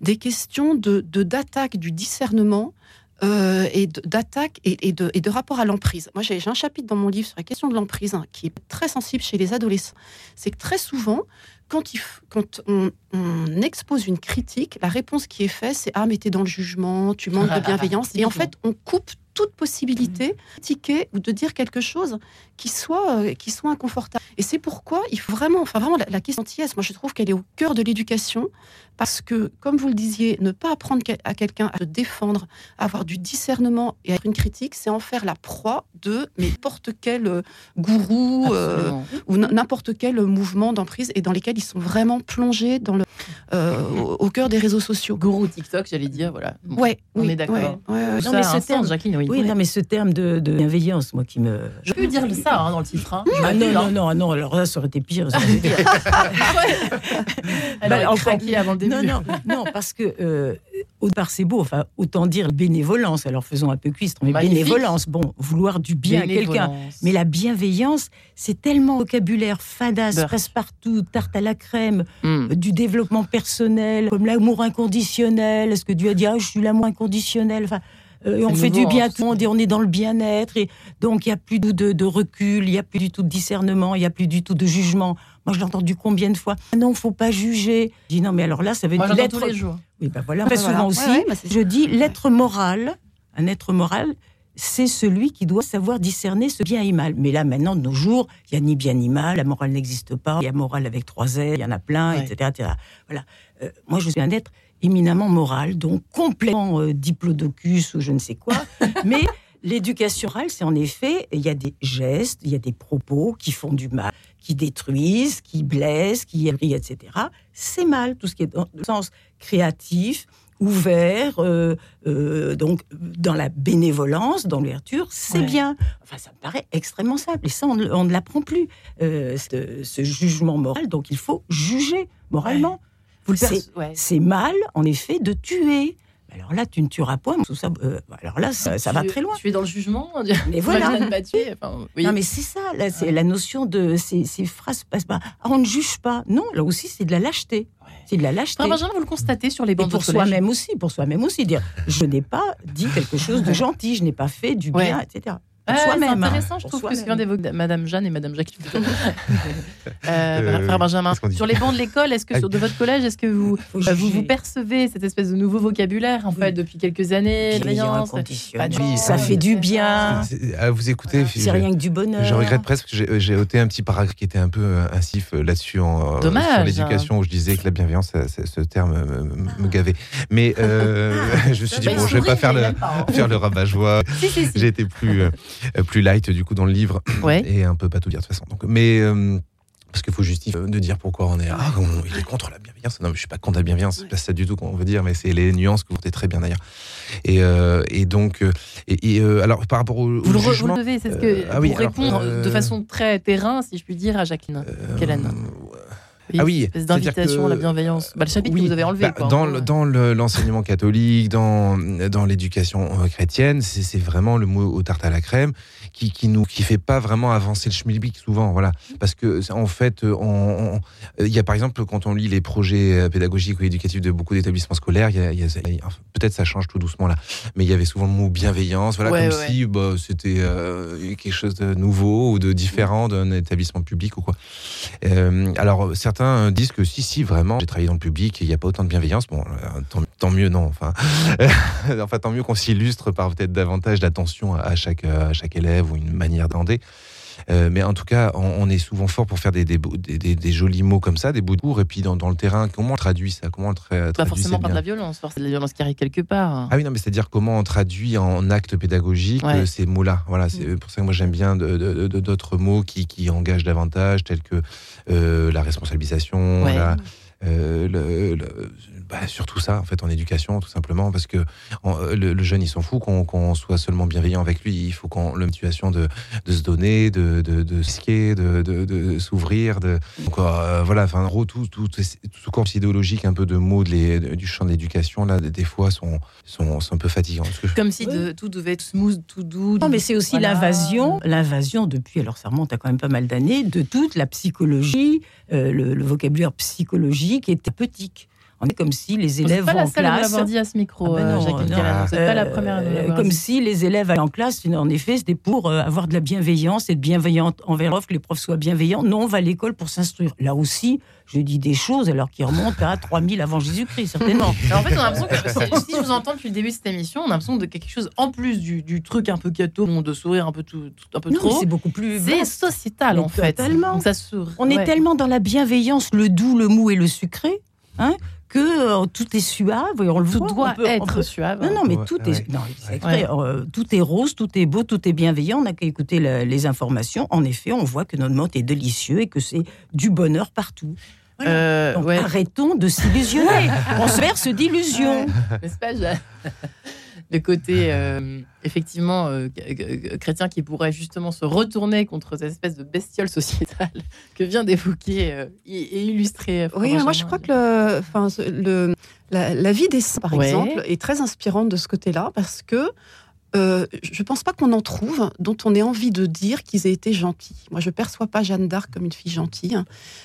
des questions de d'attaque du discernement euh, et d'attaque et, de, et, de, rapport à l'emprise. Moi, j'ai un chapitre dans mon livre sur la question de l'emprise hein, qui est très sensible chez les adolescents. C'est que très souvent, quand, il, quand on, on, expose une critique, la réponse qui est faite, c'est Ah, mais t'es dans le jugement, tu manques de bienveillance. et en fait, on coupe toute possibilité de critiquer ou de dire quelque chose qui soit, euh, qui soit inconfortable. Et c'est pourquoi il faut vraiment, enfin vraiment, la, question anti-S, moi je trouve qu'elle est au cœur de l'éducation, parce que, comme vous le disiez, ne pas apprendre à quelqu'un à se défendre, à avoir du discernement et à être une critique, c'est en faire la proie de n'importe quel euh, gourou euh, ou n'importe quel mouvement d'emprise et dans lesquels ils sont vraiment plongés dans le, au, cœur des réseaux sociaux. Gourou TikTok, j'allais dire, voilà. ouais, on est d'accord. Ouais, non, mais ce terme, Jacqueline, oui. Non, mais ce terme de, de bienveillance, moi qui me. Je peux dire ça hein, dans le titre. Hein. Ah, non, non, non, non, alors là, ça aurait été pire. Ça aurait été pire. bah, enfin, avant le début. Non, non, non, parce que euh, au départ, c'est beau, enfin, autant dire bénévolence. Alors faisons un peu cuistre, mais bénévolence, bon, vouloir du bien à quelqu'un. Mais la bienveillance, c'est tellement vocabulaire fadasse, presque partout, tarte à la crème, hmm. du développement personnel, comme l'amour inconditionnel. Est-ce que Dieu a dit, ah, je suis l'amour inconditionnel enfin, euh, on fait du bien à tout le monde et on est dans le bien-être. Et donc, il n'y a plus de, de recul, il n'y a plus du tout de discernement, il n'y a plus du tout de jugement. Moi, je l'ai entendu combien de fois Non, il ne faut pas juger. Je dis non, mais alors là, ça veut dire l'être. tous les jours. Oui, ben voilà. Très souvent aussi, je dis l'être moral, un être moral, c'est celui qui doit savoir discerner ce bien et mal. Mais là, maintenant, de nos jours, il n'y a ni bien ni mal, la morale n'existe pas, il y a morale avec trois ailes, il y en a plein, etc., Voilà. Euh, moi, je suis un être éminemment moral, donc complètement euh, diplodocus ou je ne sais quoi. mais l'éducation orale, c'est en effet, il y a des gestes, il y a des propos qui font du mal, qui détruisent, qui blessent, qui ébrient, etc. C'est mal, tout ce qui est dans le sens créatif, ouvert, euh, euh, donc dans la bénévolence, dans l'ouverture, c'est bien. Enfin, ça me paraît extrêmement simple. Et ça, on, ne l'apprend plus, ce, jugement moral. Donc, il faut juger moralement. C'est mal, en effet, de tuer. Alors là, tu ne tueras point. Ça, euh, alors là, ça, va très loin. Tu es dans le jugement. Mais voilà. Non, mais c'est ça. Là, c'est la notion de ces, phrases. Pas, ah, on ne juge pas. Non, là aussi, c'est de la lâcheté. C'est de la lâcheté. Benjamin, vous le constatez sur les bancs pour soi-même aussi, pour soi-même aussi, dire je n'ai pas dit quelque chose de gentil, je n'ai pas fait du bien, etc. C'est intéressant, je trouve que ce vient d'évoquer Madame Jeanne et Madame Jacques. Euh, euh, frère Benjamin. Sur les bancs de l'école, est-ce que sur de votre collège, est-ce que vous, euh, vous, vous percevez cette espèce de nouveau vocabulaire en fait depuis quelques années Ça fait du bien. À vous écouter, c'est rien que du bonheur. Je regrette presque que j'ai ôté un petit paragraphe qui était un peu insif là-dessus en sur l'éducation où je disais que la bienveillance, ce terme me, gavait. Mais je me suis dit bon, je vais pas faire le hein. faire le rabat-joie. J'ai été plus euh, plus light du coup dans le livre et un peu pas tout dire de toute façon. Donc, mais euh, parce qu'il faut justifier de dire pourquoi on est ah, il est contre la bienveillance. Non, mais je suis pas contre la bienveillance, c'est pas ça du tout qu'on veut dire, mais c'est les nuances que vous êtes très bien d'ailleurs. Et, euh, et donc, et, alors par rapport au, vous le relevez, c'est ce que ah pour répondre de façon très terrain, si je puis dire, à Jacqueline Kellen ah oui, d'invitation à la bienveillance. Bah, le chapitre que vous avez enlevé. Bah, dans, dans l'enseignement catholique, dans, dans l'éducation euh, chrétienne, c'est vraiment le mot au tarte à la crème qui, qui nous qui fait pas vraiment avancer le schmilblick souvent. Voilà, parce que en fait, euh, il y a par exemple quand on lit les projets euh, pédagogiques ou éducatifs de beaucoup d'établissements scolaires, il y a, peut-être ça change tout doucement là, mais il y avait souvent le mot bienveillance. Voilà, comme si bah, c'était quelque chose de nouveau ou de différent d'un établissement public ou quoi. alors certains disent que si, si, vraiment, j'ai travaillé dans le public et il n'y a pas autant de bienveillance. Bon, euh, tant, mieux, non. Enfin, enfin tant mieux qu'on s'illustre par peut-être davantage d'attention à chaque, à chaque élève ou une manière d'ender. Euh, mais en tout cas, on, est souvent fort pour faire des, des, des, jolis mots comme ça, des bouts de cours. Et puis dans, dans, le terrain, comment on traduit ça? Comment on tra Pas forcément par de la violence, c'est de la violence qui arrive quelque part. Ah oui, non, mais c'est-à-dire comment on traduit en acte pédagogique euh, ces mots-là. Voilà, c'est mm. pour ça que moi j'aime bien d'autres mots qui, qui, engagent davantage, tels que euh, la responsabilisation, le, bah, surtout ça, en fait, en éducation, tout simplement, parce que le, jeune, il s'en fout qu'on soit seulement bienveillant avec lui. Il faut qu'on le situation de, de se donner, de, de, de skier, de, de, s'ouvrir. De... Donc, voilà, enfin, en gros, tout, tout, tout, tout corps idéologique, un peu de mots de les, du champ de l'éducation, là, des fois, sont, sont, sont un peu fatigants. Comme si de, tout devait être smooth, tout doux. Non, mais c'est aussi l'invasion, l'invasion depuis, alors ça remonte à quand même pas mal d'années, de toute la psychologie, euh, le, le, vocabulaire psychologique et thérapeutique. On est comme si les élèves pas en classe. Pas dit à ce micro, ah ben euh, C'est pas la première. Euh, comme si les élèves en classe, en effet, c'était pour avoir de la bienveillance, être bienveillant envers l'offre, que les profs soient bienveillants. Non, on va à l'école pour s'instruire. Là aussi, je dis des choses alors qui remontent à 3000 avant Jésus-Christ, certainement. en fait, on a l'impression que si je vous entends depuis le début de cette émission, on a l'impression de quelque chose en plus du, du truc un peu gâteau, de sourire un peu tout, un peu trop. C'est beaucoup plus. C'est sociétal en fait. Tellement. Ça On est tellement dans la bienveillance, le doux, le mou et le sucré. Hein, que euh, tout est suave, on le tout doit être suave. Non, non, mais tout est, non, euh, tout est rose, tout est beau, tout est bienveillant. On n'a qu'à écouter les informations. En effet, on voit que notre monde est délicieux et que c'est du bonheur partout. Euh, arrêtons de s'illusionner. on se verse d'illusions. N'est-ce pas, le côté euh, effectivement euh, chrétien qui pourrait justement se retourner contre cette espèce de bestiole sociétale que vient d'évoquer et, illustrer. Oui, moi je crois que le, la, vie des saints, par exemple, est très inspirante de ce côté-là parce que euh, je ne pense pas qu'on en trouve dont on ait envie de dire qu'ils aient été gentils. Moi, je ne perçois pas Jeanne d'Arc comme une fille gentille.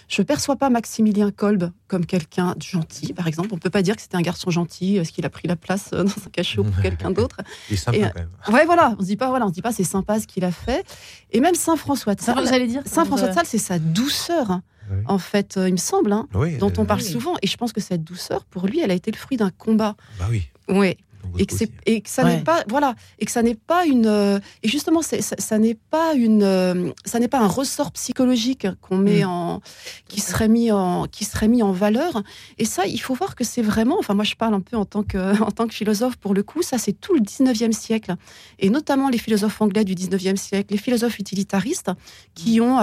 Je ne perçois pas Maximilien Kolb comme quelqu'un de gentil, par exemple. On ne peut pas dire que c'était un garçon gentil, est-ce qu'il a pris la place euh, dans un cachot pour quelqu'un d'autre. Il est sympa quand même. Ouais, voilà. On se dit pas, voilà, on se dit pas, c'est sympa ce qu'il a fait. Et même Saint François de Sales. J'allais dire. Saint François de Sales, c'est sa douceur. En fait, euh, il me semble, hein, dont on parle souvent. Et je pense que cette douceur, pour lui, elle a été le fruit d'un combat. Bah oui. Oui et que, et que ça n'est pas voilà. Et que ça n'est pas une euh, et justement ça, ça n'est pas une euh, ça n'est pas un ressort psychologique qu'on met mm. en qui serait mis en qui serait mis en valeur. Et ça il faut voir que c'est vraiment enfin moi je parle un peu en tant que en tant que philosophe pour le coup ça c'est tout le 19e siècle. Et notamment les philosophes anglais du 19e siècle les philosophes utilitaristes qui ont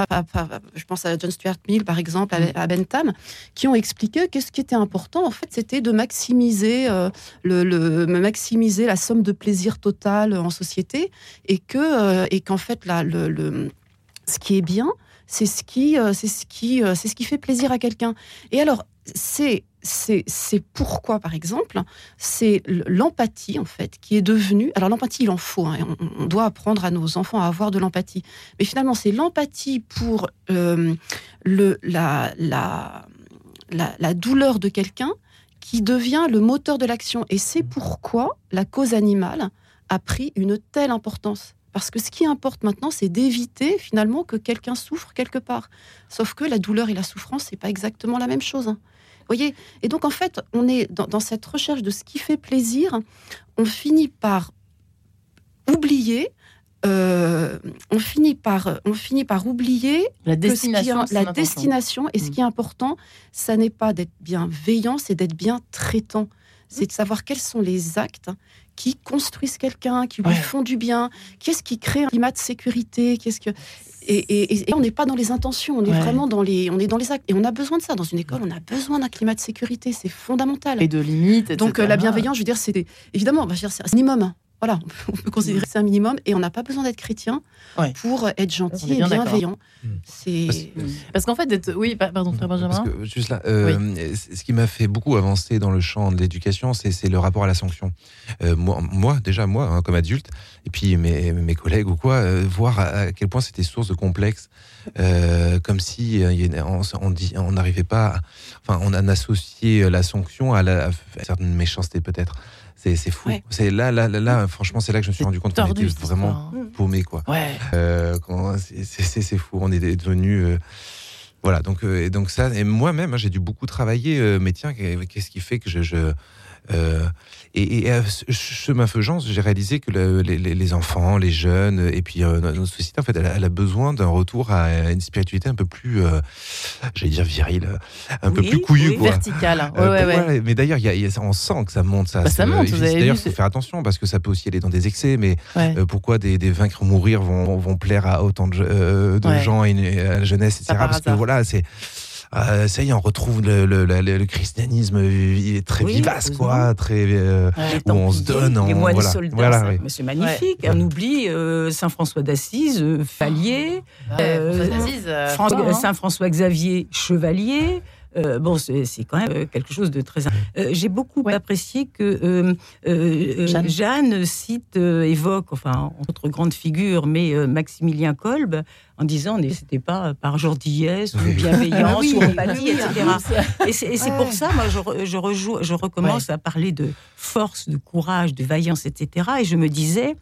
je pense à John Stuart Mill par exemple à, mm. Bentham qui ont expliqué que ce qui était important en fait c'était de maximiser euh, le, le maximiser la somme de plaisir total en société et que euh, et qu'en fait là le, le, ce qui est bien c'est ce qui euh, c'est ce qui euh, c'est ce qui fait plaisir à quelqu'un et alors c'est c'est pourquoi, par exemple, c'est l'empathie, en fait, qui est devenue. Alors, l'empathie, il en faut. Hein, on, doit apprendre à nos enfants à avoir de l'empathie. Mais finalement, c'est l'empathie pour le, la, la, la, la, douleur de quelqu'un qui devient le moteur de l'action. Et c'est pourquoi la cause animale a pris une telle importance. Parce que ce qui importe maintenant, c'est d'éviter finalement que quelqu'un souffre quelque part. Sauf que la douleur et la souffrance, c'est pas exactement la même chose. Hein. voyez? Et donc en fait, on est dans, cette recherche de ce qui fait plaisir. On finit par oublier euh, on, finit par, on finit par oublier la destination. la destination et ce mm. qui est important, ça n'est pas d'être bienveillant, c'est d'être bien traitant. C'est de savoir quels sont les actes qui construisent quelqu'un, qui lui font du bien, qu'est-ce qui crée un climat de sécurité, qu'est-ce que et, on n'est pas dans les intentions, on est vraiment dans les, on est dans les actes. Et on a besoin de ça dans une école. On a besoin d'un climat de sécurité, c'est fondamental. Et de limites. Donc euh, la bienveillance, je veux dire, c'est évidemment, c'est un minimum voilà, on peut considérer que c'est un minimum et on n'a pas besoin d'être chrétien pour être gentil et bienveillant. Hmm. C'est parce, qu'en fait, oui, pardon, frère Benjamin. juste là, euh, ce qui m'a fait beaucoup avancer dans le champ de l'éducation, c'est le rapport à la sanction. Euh, moi, déjà moi, hein, comme adulte, et puis mes, mes collègues ou quoi, euh, voir à, quel point c'était source de complexe, comme si on n'arrivait pas, enfin, on a associé la sanction à, la, à certaines méchancetés peut-être. C'est fou. C'est là, là, là, franchement, c'est là que je me suis rendu compte qu'on était vraiment paumé, quoi. Ouais. Euh, c'est fou. On est devenu. Euh, voilà, donc, euh, et donc ça, et moi-même, hein, j'ai dû beaucoup travailler, mais tiens, qu'est-ce qui fait que je, je et, et à chemin faisant, j'ai réalisé que les, enfants, les jeunes, et puis euh, notre société, en fait, elle, a besoin d'un retour à une spiritualité un peu plus, euh, j'allais dire virile, un peu plus couillue, oui, verticale. Euh, mais d'ailleurs, on sent que ça monte, ça. Bah, ça monte. D'ailleurs, faut faire attention parce que ça peut aussi aller dans des excès. Mais pourquoi des, des vaincre mourir vont, vont plaire à autant de, de gens et à la jeunesse, etc. Parce que voilà, c'est euh, ça y est, on retrouve le, le, le, christianisme très vivace, quoi, très où on se donne. Les moines voilà. soldats, c'est magnifique. On oublie Saint François d'Assise, Fallier, Saint François Xavier, Chevalier. Euh, bon, c'est quand même euh, quelque chose de très. Euh, j'ai beaucoup apprécié que Jeanne. cite, évoque, enfin, entre grandes figures, mais Maximilien Kolb, en disant c'était pas par gentillesse ou bienveillance ou empathie, etc. Et c'est pour ça, moi, je, je, je recommence à parler de force, de courage, de vaillance, etc. Et je me disais,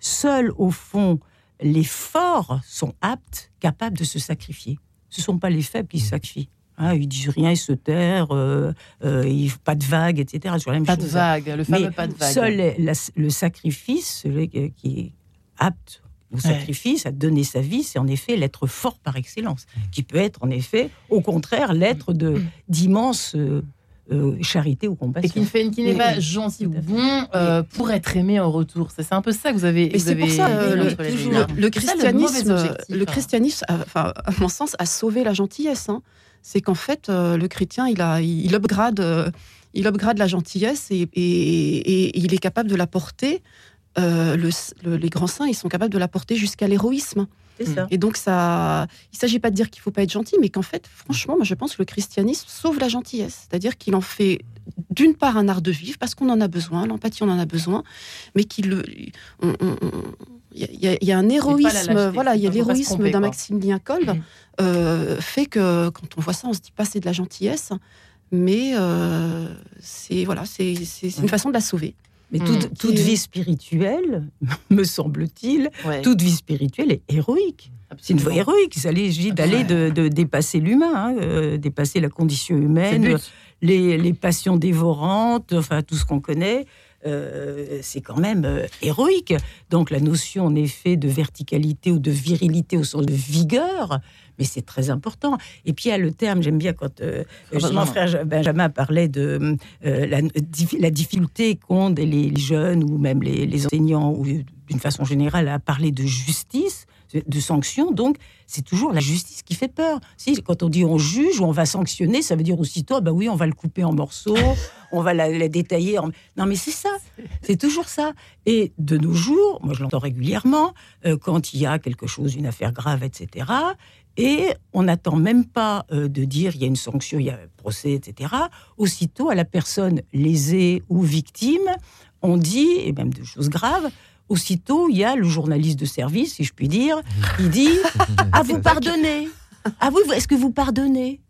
seuls, au fond, les forts sont aptes, capables de se sacrifier. Ce ne sont pas les faibles qui se sacrifient. Ah, ils disent rien, ils se terrent, euh, euh, pas de vagues, etc. pas de vagues, le fameux pas de vagues. Seul le sacrifice, celui qui est apte au sacrifice, à donner sa vie, c'est en effet l'être fort par excellence, qui peut être en effet, au contraire, l'être de mm. d'immense euh, euh, charité ou compassion. Et qui, fait, qui n'est pas gentil ou bon euh, pour être aimé en retour. C'est un peu ça que vous avez. c'est pour ça le, le, christianisme, le, christianisme, enfin, à mon sens, a sauvé la gentillesse. Hein c'est qu'en fait, euh, le chrétien, il, a, il, upgrade, euh, il upgrade la gentillesse et, il est capable de la porter. Euh, les grands saints, ils sont capables de la porter jusqu'à l'héroïsme. Et donc, ça, il ne s'agit pas de dire qu'il ne faut pas être gentil, mais qu'en fait, franchement, moi, je pense que le christianisme sauve la gentillesse. C'est-à-dire qu'il en fait, d'une part, un art de vivre, parce qu'on en a besoin, l'empathie, on en a besoin, mais qu'il. Il y, a un héroïsme, voilà, il y a l'héroïsme d'un Maximilien Kolb, mm. Euh, fait que quand on voit ça, on se dit pas c'est de la gentillesse, mais euh, c'est voilà, c'est une façon de la sauver. Mais toute, toute vie spirituelle, me semble-t-il, toute vie spirituelle est héroïque. C'est une voie héroïque. Il s'agit d'aller de, dépasser l'humain, hein, euh, dépasser la condition humaine, les, les, passions dévorantes, enfin tout ce qu'on connaît. C'est quand même héroïque. Donc la notion en effet de verticalité ou de virilité au sens de vigueur, mais c'est très important. Et puis il y a le terme, j'aime bien quand euh, mon frère Benjamin parlait de euh, la, difficulté qu'ont les, jeunes ou même les, enseignants, ou d'une façon générale, à parler de justice de sanctions. Donc, c'est toujours la justice qui fait peur. Si, quand on dit on juge ou on va sanctionner, ça veut dire aussitôt, bah oui, on va le couper en morceaux, on va la, détailler. En... Non, mais c'est ça. C'est toujours ça. Et de nos jours, moi je l'entends régulièrement, euh, quand il y a quelque chose, une affaire grave, etc., et on n'attend même pas euh, de dire il y a une sanction, il y a un procès, etc. Aussitôt, à la personne lésée ou victime, on dit, et même de choses graves, aussitôt, il y a le journaliste de service, si je puis dire, il dit Ah, vous pardonnez Ah, vous, est-ce que vous pardonnez?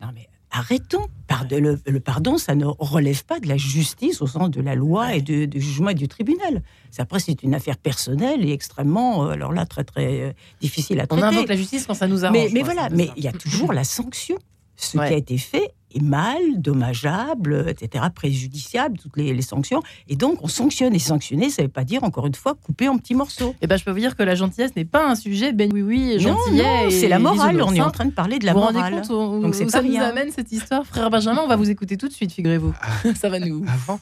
Non, mais arrêtons. Le, pardon, ça ne relève pas de la justice au sens de la loi et du, jugement et du tribunal. Après, c'est une affaire personnelle et extrêmement, euh, alors là, très très euh, difficile à traiter. On invoque la justice quand ça nous arrange. Mais, voilà, mais il y a toujours la sanction. Ce qui a été fait est mal, dommageable, etc., préjudiciable, toutes les, sanctions. Et donc, on sanctionne. Et sanctionner, ça ne veut pas dire, encore une fois, couper en petits morceaux. Et eh ben, je peux vous dire que la gentillesse n'est pas un sujet, ben oui, oui, gentillet. c'est la morale. On est en train de parler de la morale. Vous donc, c'est ça nous amène cette histoire, frère Benjamin? On va vous écouter tout de suite, figurez-vous. Ah. ça va nous. Avant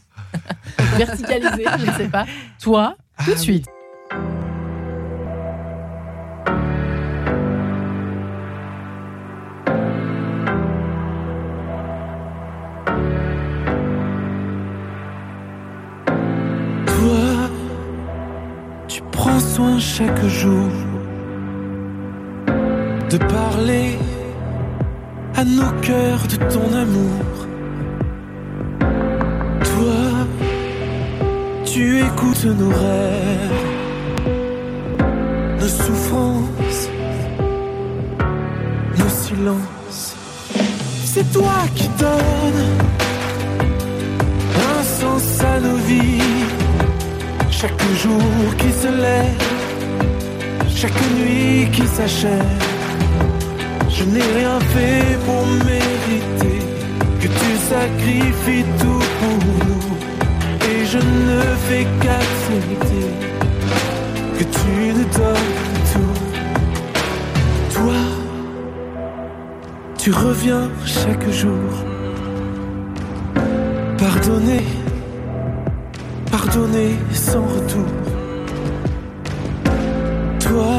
Verticaliser, je ne sais pas. Toi, tout de ah suite. soin chaque jour de parler à nos cœurs de ton amour. Toi, tu écoutes nos rêves, nos souffrances, nos silences. C'est toi qui donnes un sens à nos vies chaque jour qui se lève, chaque nuit qui s'achève, je n'ai rien fait pour mériter que tu sacrifies tout pour nous. Et je ne fais qu'accepter que tu nous donnes tout. Toi, tu reviens chaque jour. Pardonner pardonner sans retour. Toi,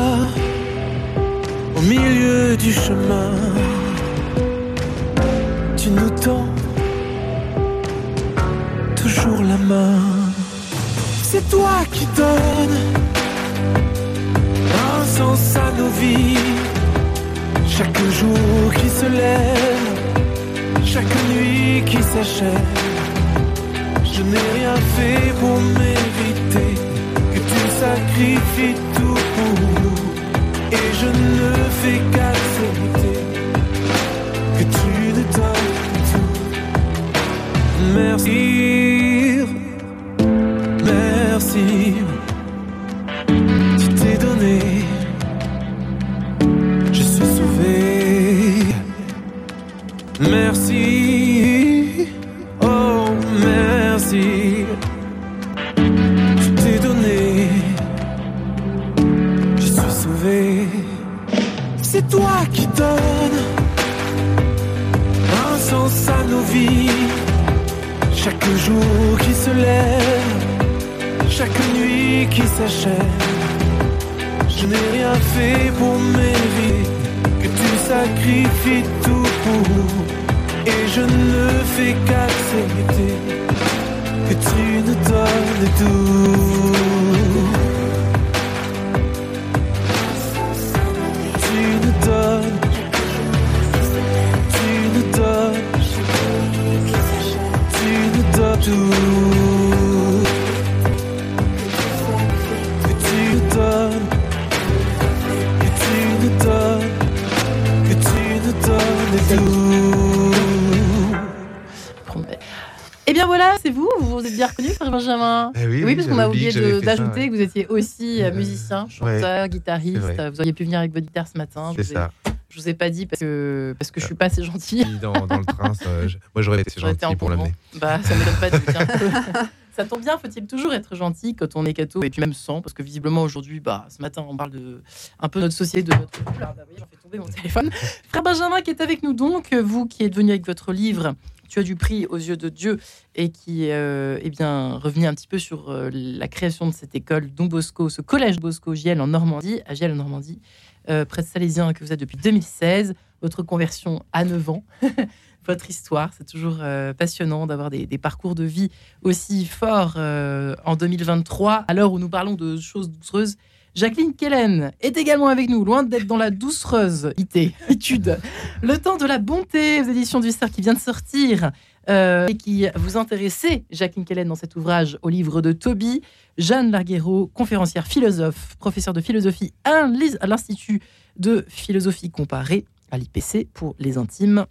au milieu du chemin, tu nous tends toujours la main. C'est toi qui donnes un sens à nos vies. Chaque jour qui se lève, chaque nuit qui s'achève. Je n'ai rien fait pour mériter que tu sacrifies tout pour nous. Et je ne fais qu'accepter que tu donnes tout. Merci, merci. Qui s'achève. Je n'ai rien fait pour mériter que tu sacrifies tout pour. Et je ne fais qu'accepter que tu nous donnes tout. Tu nous donnes, tu nous donnes, tu nous donnes tout. C'est vous, vous vous êtes bien reconnu, frère Benjamin. Eh oui, Oui, parce qu'on a oublié d'ajouter ouais. que vous étiez aussi euh, Euh, musicien, chanteur, guitariste. Vous auriez pu venir avec votre guitare ce matin. C'est ai, ça. je vous ai pas dit parce que, parce que je suis pas assez gentille. Mis dans, dans le train, ça, moi j'aurais été gentil pour l'amener. Bah, ça m'étonne pas tiens. Ça tombe bien, faut-il toujours être gentil quand on est catho et puis même sans? Parce que visiblement aujourd'hui, bah, ce matin, on parle de un peu notre société, de notre. Oula, bah oui, j'en fais tomber mon téléphone. Frère Benjamin qui est avec nous donc, vous qui êtes venu avec votre livre Tu as du prix aux yeux de Dieu et qui euh, eh bien, revenait un petit peu sur euh, la création de cette école Don Bosco, ce collège Bosco Giel en Normandie, à Giel en Normandie, euh, Salésien que vous êtes depuis 2016, votre conversion à 9 ans. Votre histoire, c'est toujours euh, passionnant d'avoir des, des parcours de vie aussi forts euh, en 2023, à l'heure où nous parlons de choses doucereuses. Jacqueline Kellen est également avec nous, loin d'être dans la doucereuse étude. Le temps de la bonté aux éditions du Cerf qui vient de sortir euh, et qui vous intéressait, Jacqueline Kellen, dans cet ouvrage au livre de Toby. Jeanne Larguero, conférencière philosophe, professeure de philosophie à l'Institut de philosophie comparée à l'IPC pour les intimes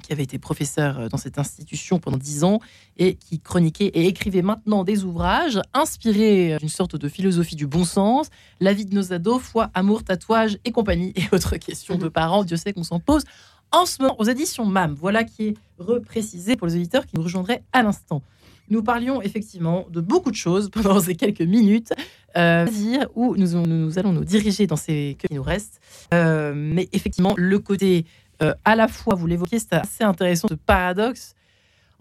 qui avait été professeur euh, dans cette institution pendant dix ans et qui chroniquait et écrivait maintenant des ouvrages inspirés d'une sorte de philosophie du bon sens, la vie de nos ados, foi, amour, tatouage et compagnie et autres questions de parents. Dieu sait qu'on s'en pose en ce moment aux éditions MAM. Voilà qui est reprécisé pour les auditeurs qui nous rejoindraient à l'instant. Nous parlions effectivement de beaucoup de choses pendant ces quelques minutes, euh, où nous, nous allons nous diriger dans ces que nous reste. Euh, mais effectivement, le côté euh, à la fois, vous l'évoquiez, c'est assez intéressant, ce paradoxe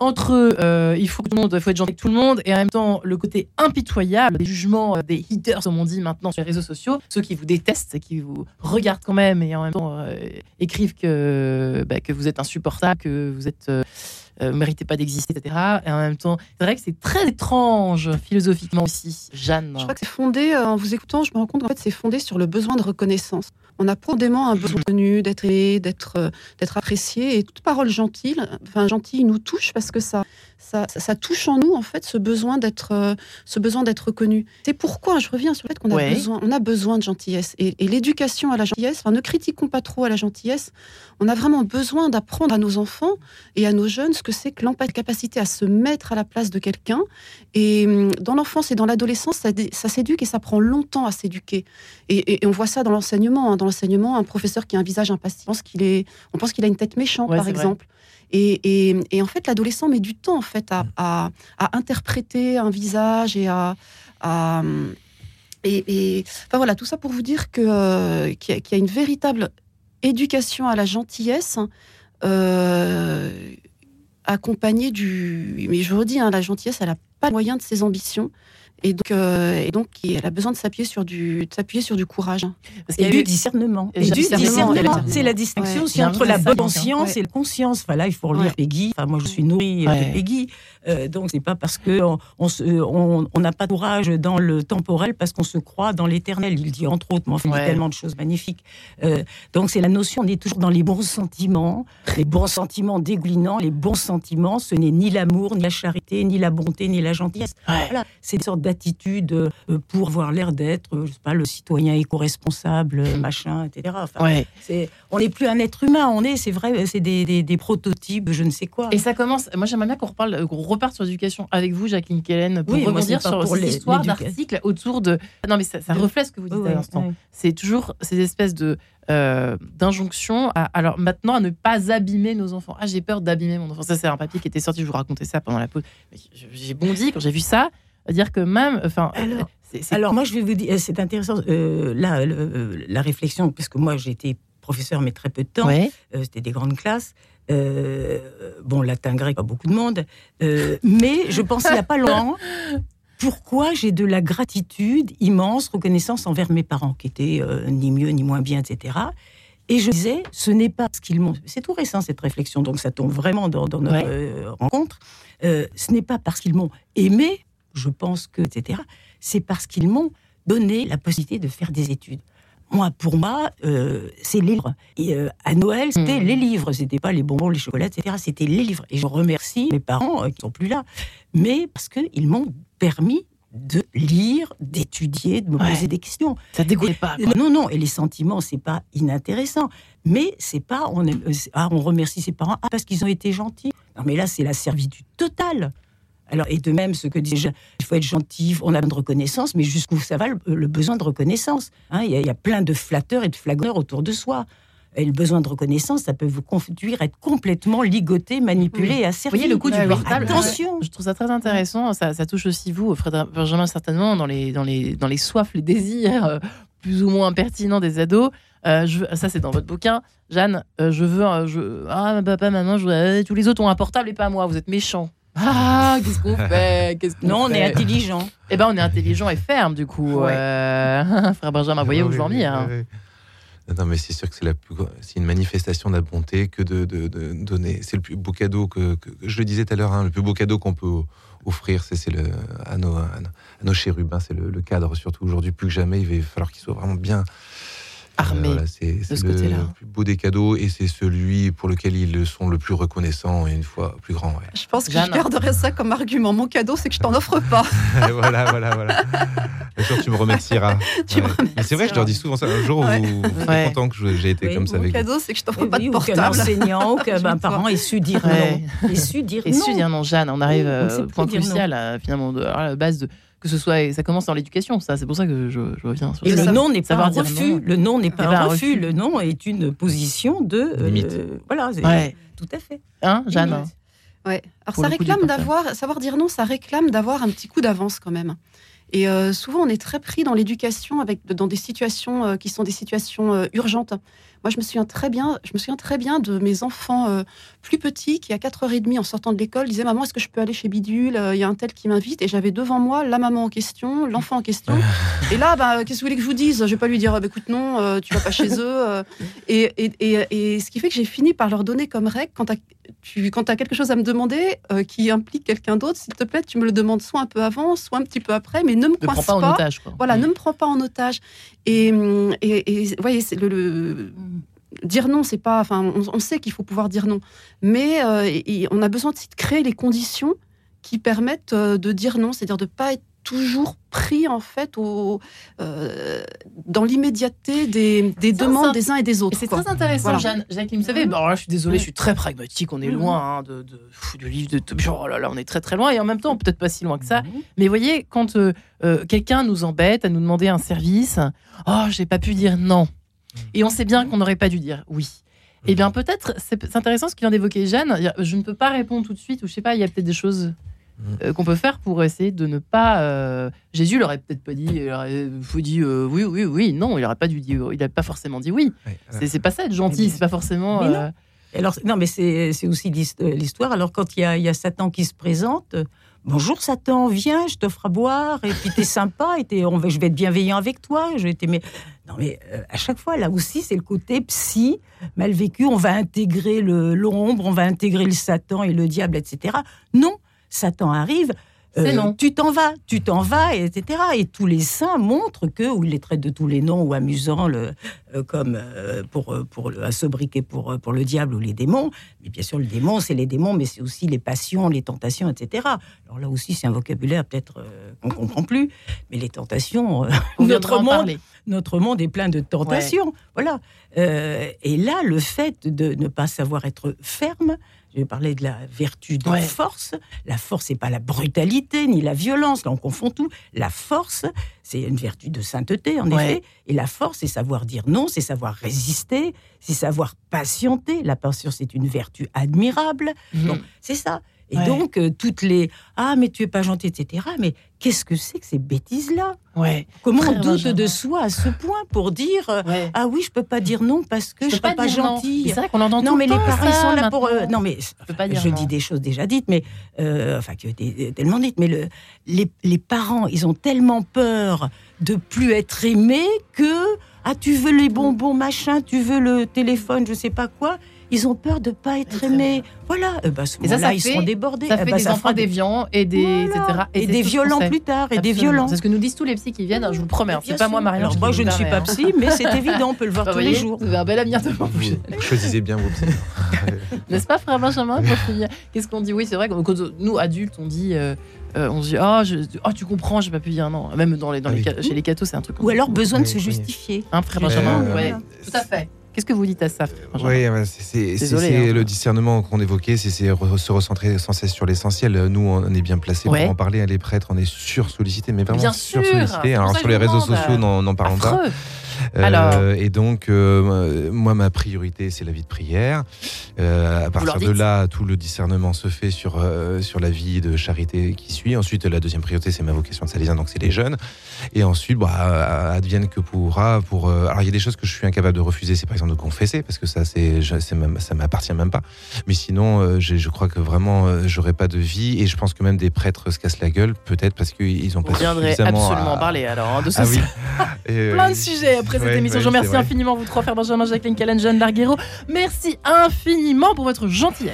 entre euh, il faut que tout le monde, faut être gentil avec tout le monde, et en même temps le côté impitoyable des jugements euh, des haters, comme on dit maintenant sur les réseaux sociaux, ceux qui vous détestent, qui vous regardent quand même et en même temps écrivent que, bah, que vous êtes insupportable, que vous êtes euh, méritez pas d'exister, etc. Et en même temps, c'est vrai que c'est très étrange philosophiquement aussi, Jeanne. Je crois que c'est fondé, euh, en vous écoutant, je me rends compte qu'en fait, c'est fondé sur le besoin de reconnaissance. On a profondément un besoin connu, d'être aimé, d'être euh, d'être apprécié. Et toute parole gentille, enfin gentille, nous touche parce que ça, ça, ça, ça touche en nous en fait ce besoin d'être, euh, ce besoin d'être reconnu. C'est pourquoi je reviens sur le fait qu'on a Ouais. besoin, on a besoin de gentillesse. Et, et l'éducation à la gentillesse, enfin, ne critiquons pas trop à la gentillesse. On a vraiment besoin d'apprendre à nos enfants et à nos jeunes ce que c'est que l'empathie, capacité à se mettre à la place de quelqu'un. Et hum, dans l'enfance et dans l'adolescence, ça, ça s'éduque et ça prend longtemps à s'éduquer. Et, et- et on voit ça dans l'enseignement. hein. Dans l'enseignement, un professeur qui a un visage impassible, on pense qu'il est, on pense qu'il a une tête méchante, Ouais, par vrai. exemple. Et, et- et en fait, l'adolescent met du temps en fait à, à- à interpréter un visage et à, à, hum, et, et- enfin voilà, tout ça pour vous dire que euh, qu'il y, a- qu'il y a une véritable éducation à la gentillesse. euh, accompagnée du. Mais je redis, hein, la gentillesse, elle n'a pas moyen de ses ambitions. Et donc, euh, et donc, elle a besoin de s'appuyer sur du, s'appuyer sur du courage. Parce qu'il y a du discernement. Et, du discernement. C'est la distinction aussi entre la bonne conscience et la conscience. Enfin, là, il faut relire Peggy. Enfin, moi, je suis nourrie de Peggy. Euh, donc, c'est pas parce que on n'a on, n'a pas de courage dans le temporel parce qu'on se croit dans l'éternel. Il dit entre autres, mais enfin, il dit tellement de choses magnifiques. Euh, donc, c'est la notion, on est toujours dans les bons sentiments, les bons sentiments dégoulinants, les bons sentiments. Ce n'est ni l'amour, ni la charité, ni la bonté, ni la gentillesse. Voilà, c'est une sorte attitude euh, pour avoir l'air d'être, je sais pas, le citoyen éco-responsable, euh, machin, etc. Enfin, on n'est plus un être humain, on est, c'est vrai, c'est des, des, prototypes, je ne sais quoi. Et ça commence. Moi, j'aimerais bien qu'on reparle, qu'on reparte sur l'éducation avec vous, Jacqueline Kellen, pour rebondir sur cette histoire d'articles autour de. Non, mais ça, reflète ce que vous dites à l'instant. C'est toujours ces espèces de euh, d'injonction alors maintenant à ne pas abîmer nos enfants. Ah, j'ai peur d'abîmer mon enfant. Ça, c'est un papier qui était sorti. Je vous racontais ça pendant la pause. J'ai bondi quand j'ai vu ça dire que même, enfin, alors, moi je vais vous dire, c'est intéressant euh, là la réflexion parce que moi j'étais professeur mais très peu de temps. Euh, c'était des grandes classes. Euh, bon, latin grec, pas beaucoup de monde, mais je pense il n'y a pas longtemps. Pourquoi j'ai de la gratitude immense, reconnaissance envers mes parents, qui étaient ni mieux ni moins bien, etc. Et je disais, ce n'est pas ce qu'ils m'ont. C'est tout récent cette réflexion, donc ça tombe vraiment dans, notre rencontre. ce n'est pas parce qu'ils m'ont aimé je pense que, etc., c'est parce qu'ils m'ont donné la possibilité de faire des études. Moi, pour moi, euh, c'est les livres. Et euh, à Noël, c'était hmm. les livres. C'était pas les bonbons, les chocolats, etc. C'était les livres. Et je remercie mes parents euh, qui sont plus là, mais parce qu'ils m'ont permis de lire, d'étudier, de me poser des questions. Ça dégoûte pas. Non, non. Et les sentiments, c'est pas inintéressant. Mais c'est pas on, ah, on remercie ses parents ah, parce qu'ils ont été gentils. Non, mais là, c'est la servitude totale. Alors, et de même, ce que disait, il faut être gentil, on a besoin de reconnaissance, mais jusqu'où ça va le, besoin de reconnaissance hein, il, y a, plein de flatteurs et de flagonneurs autour de soi. Et le besoin de reconnaissance, ça peut vous conduire à être complètement ligoté, manipulé et asservi. Vous voyez le coup du portable. Attention. Je trouve ça très intéressant. Ça, touche aussi vous, Frédéric Benjamin, certainement, dans les, dans les, dans les soifs, les désirs euh, plus ou moins pertinents des ados. Euh, je, ça, c'est dans votre bouquin. Jeanne, euh, je veux. je, ah, papa, maman, je, tous les autres ont un portable et pas moi. Vous êtes méchant. Ah, qu'est-ce qu'on fait Non, on est intelligent. Eh ben, on est intelligent et ferme, du coup. Euh, frère Benjamin, vous voyez où je veux venir. Non, mais c'est sûr que c'est la plus, c'est une manifestation de la bonté que de, de, donner. C'est le plus beau cadeau que, je le disais tout à l'heure, hein, le plus beau cadeau qu'on peut offrir, c'est, le à nos, à nos chérubins, c'est le, le, cadre surtout aujourd'hui plus que jamais. Il va falloir qu'il soit vraiment bien armé c'est, c'est le plus beau des cadeaux et c'est celui pour lequel ils sont le plus reconnaissants et une fois plus grand. Je pense que je garderai ça comme argument. Mon cadeau, c'est que je t'en offre pas. voilà, voilà, voilà. Bien sûr, tu me remercieras. c'est vrai, je leur dis souvent ça. Un jour, ouais. vous, vous êtes content que j'ai été comme ça avec Mon cadeau, c'est que je t'offre pas de portable. Qu'un enseignant, qu'un parent ait su dire non. Ait su dire non. su dire non, Jeanne. On arrive au point crucial, finalement, à la base de que ce soit ça commence dans l'éducation ça c'est pour ça que je, je reviens sur et le non n'est pas un refus le non n'est pas un refus. le non est une position de euh, limite. voilà tout à fait. Hein Jeanne ouais. Alors ça réclame d'avoir savoir dire non ça réclame d'avoir un petit coup d'avance quand même. Et euh, souvent, on est très pris dans l'éducation avec dans des situations euh, qui sont des situations urgentes. Moi, je me souviens très bien, je me souviens très bien de mes enfants euh, plus petits qui, à 4h30 en sortant de l'école, disaient Maman, est-ce que je peux aller chez Bidule? Il y a un tel qui m'invite. Et j'avais devant moi la maman en question, l'enfant en question. et là, bah, qu'est-ce que vous voulez que je vous dise? Je vais pas lui dire bah, Écoute, non, euh, tu vas pas chez eux. Euh. Et, et, et, ce qui fait que j'ai fini par leur donner comme règle quand tu quand as quelque chose à me demander qui implique quelqu'un d'autre, s'il te plaît, tu me le demandes soit un peu avant, soit un petit peu après, mais ne me coince pas. En otage, Voilà, ne me prends pas en otage. Et, et, voyez, le, le, dire non, c'est pas. Enfin, on, sait qu'il faut pouvoir dire non, mais euh, on a besoin de créer les conditions qui permettent euh, de dire non, c'est-à-dire de pas être toujours pris en fait au, euh, dans l'immédiateté des, des demandes des uns et des autres. C'est très intéressant, Jeanne. Jacqueline, vous savez, bon, là, je suis désolée, je suis très pragmatique, on est loin hein, de, de, du livre de oh là là, on est très très loin, et en même temps, peut-être pas si loin que ça. Mais vous voyez, quand quelqu'un nous embête à nous demander un service, oh, j'ai pas pu dire non. Mm. Et on sait bien qu'on n'aurait pas dû dire oui. Eh bien, peut-être, c'est intéressant ce qu'il vient d'évoquer Jeanne. Je ne peux pas répondre tout de suite, ou je sais pas, il y a peut-être des choses mm. euh, qu'on peut faire pour essayer de ne pas. Euh, Jésus l'aurait peut-être pas dit, il aurait dit euh, oui, oui, oui, non, il n'aurait pas dû dire, il n'a pas forcément dit oui. c'est pas ça être gentil, c'est pas forcément. non. Alors, non, mais c'est aussi l'histoire. Alors, quand il y, a, Satan qui se présente, bonjour Satan, viens, je t'offre à boire, et puis t'es sympa, et on je vais être bienveillant avec toi, je vais t'aimer. Non mais euh, à chaque fois, là aussi, c'est le côté psy, mal vécu, on va intégrer l'ombre, on va intégrer le Satan et le diable, etc. Non, Satan arrive, euh, tu t'en vas, tu t'en vas, etc. Et tous les saints montrent que, ou ils les traitent de tous les noms ou amusants, le, euh, comme euh, pour, pour un sobriquet pour, pour le diable ou les démons. Mais bien sûr, le démon, c'est les démons, mais c'est aussi les passions, les tentations, etc. Alors là aussi, c'est un vocabulaire peut-être qu'on comprend plus, mais les tentations, notre monde, notre monde est plein de tentations. Voilà. et là, le fait de ne pas savoir être ferme, je vais parler de la vertu de la force. La force, n'est pas la brutalité ni la violence. Là, on confond tout. La force, c'est une vertu de sainteté, en effet. Et la force, c'est savoir dire non, c'est savoir résister, c'est savoir patienter. La patience, c'est une vertu admirable. Mhm. c'est ça. Et donc, euh, toutes les Ah, mais tu es pas gentil, etc. Mais qu'est-ce que c'est que ces bêtises-là? Ouais. Comment on doute de soi à ce point pour dire euh, Ah oui, je peux pas dire non parce que je, ne suis pas, gentil. C'est vrai qu'on entend Non, mais les parents sont là pour. Euh, non, mais je, dis des choses déjà dites, mais. enfin, qui ont été tellement dites, mais le, les, les parents, ils ont tellement peur de plus être aimés que. Ah, tu veux les bonbons, machin, tu veux le téléphone, je sais pas quoi ils ont peur de ne pas être aimés. Voilà, euh, bah, et ça, ça ils seront débordés. Ça eh fait bah, des enfants déviants et des, etc. Et, des violents plus tard, et des violents. C'est ce que nous disent tous les psys qui viennent, je vous le promets. Hein. C'est pas moi, Marion. moi, je ne suis pas psy, mais c'est évident, on peut le voir bah, tous les jours. Vous avez un bel avenir devant vous. Choisissez bien vos psys. N'est-ce pas, frère Benjamin Qu'est-ce qu'on dit? Oui, c'est vrai que nous, adultes, on dit. Euh, euh, on se dit ah oh, tu comprends j'ai pas pu dire non même dans les, dans les chez les cathos c'est un truc ou alors besoin de se justifier un frère Benjamin? Tout à fait Qu'est-ce que vous dites à ça Oui, c'est le discernement qu'on évoquait, c'est se recentrer sans cesse sur l'essentiel. Nous, on est bien placés pour en parler. Les prêtres, on est sur-sollicités, mais vraiment sur-sollicités. Alors, sur les réseaux sociaux, n'en parlons pas. Euh, et donc, euh, moi, ma priorité, c'est la vie de prière. Euh, à partir de là, tout le discernement se fait sur, sur la vie de charité qui suit. Ensuite, la deuxième priorité, c'est ma vocation de salésien, donc c'est les jeunes. Et ensuite, bah, advienne que pourra. Pour, alors, il y a des choses que je suis incapable de refuser, c'est par exemple de confesser, parce que ça, c'est, ça m'appartient même pas. Mais sinon, je crois que vraiment, j'aurais pas de vie. Et je pense que même des prêtres se cassent la gueule, peut-être parce qu'ils ont pas suffisamment. absolument parler alors hein, de ça. Ah Plein de sujets après cette émission. je vous remercie infiniment, vous trois frères Benjamin, Jacqueline Callan, Jeanne Larguero. Merci infiniment pour votre gentillesse.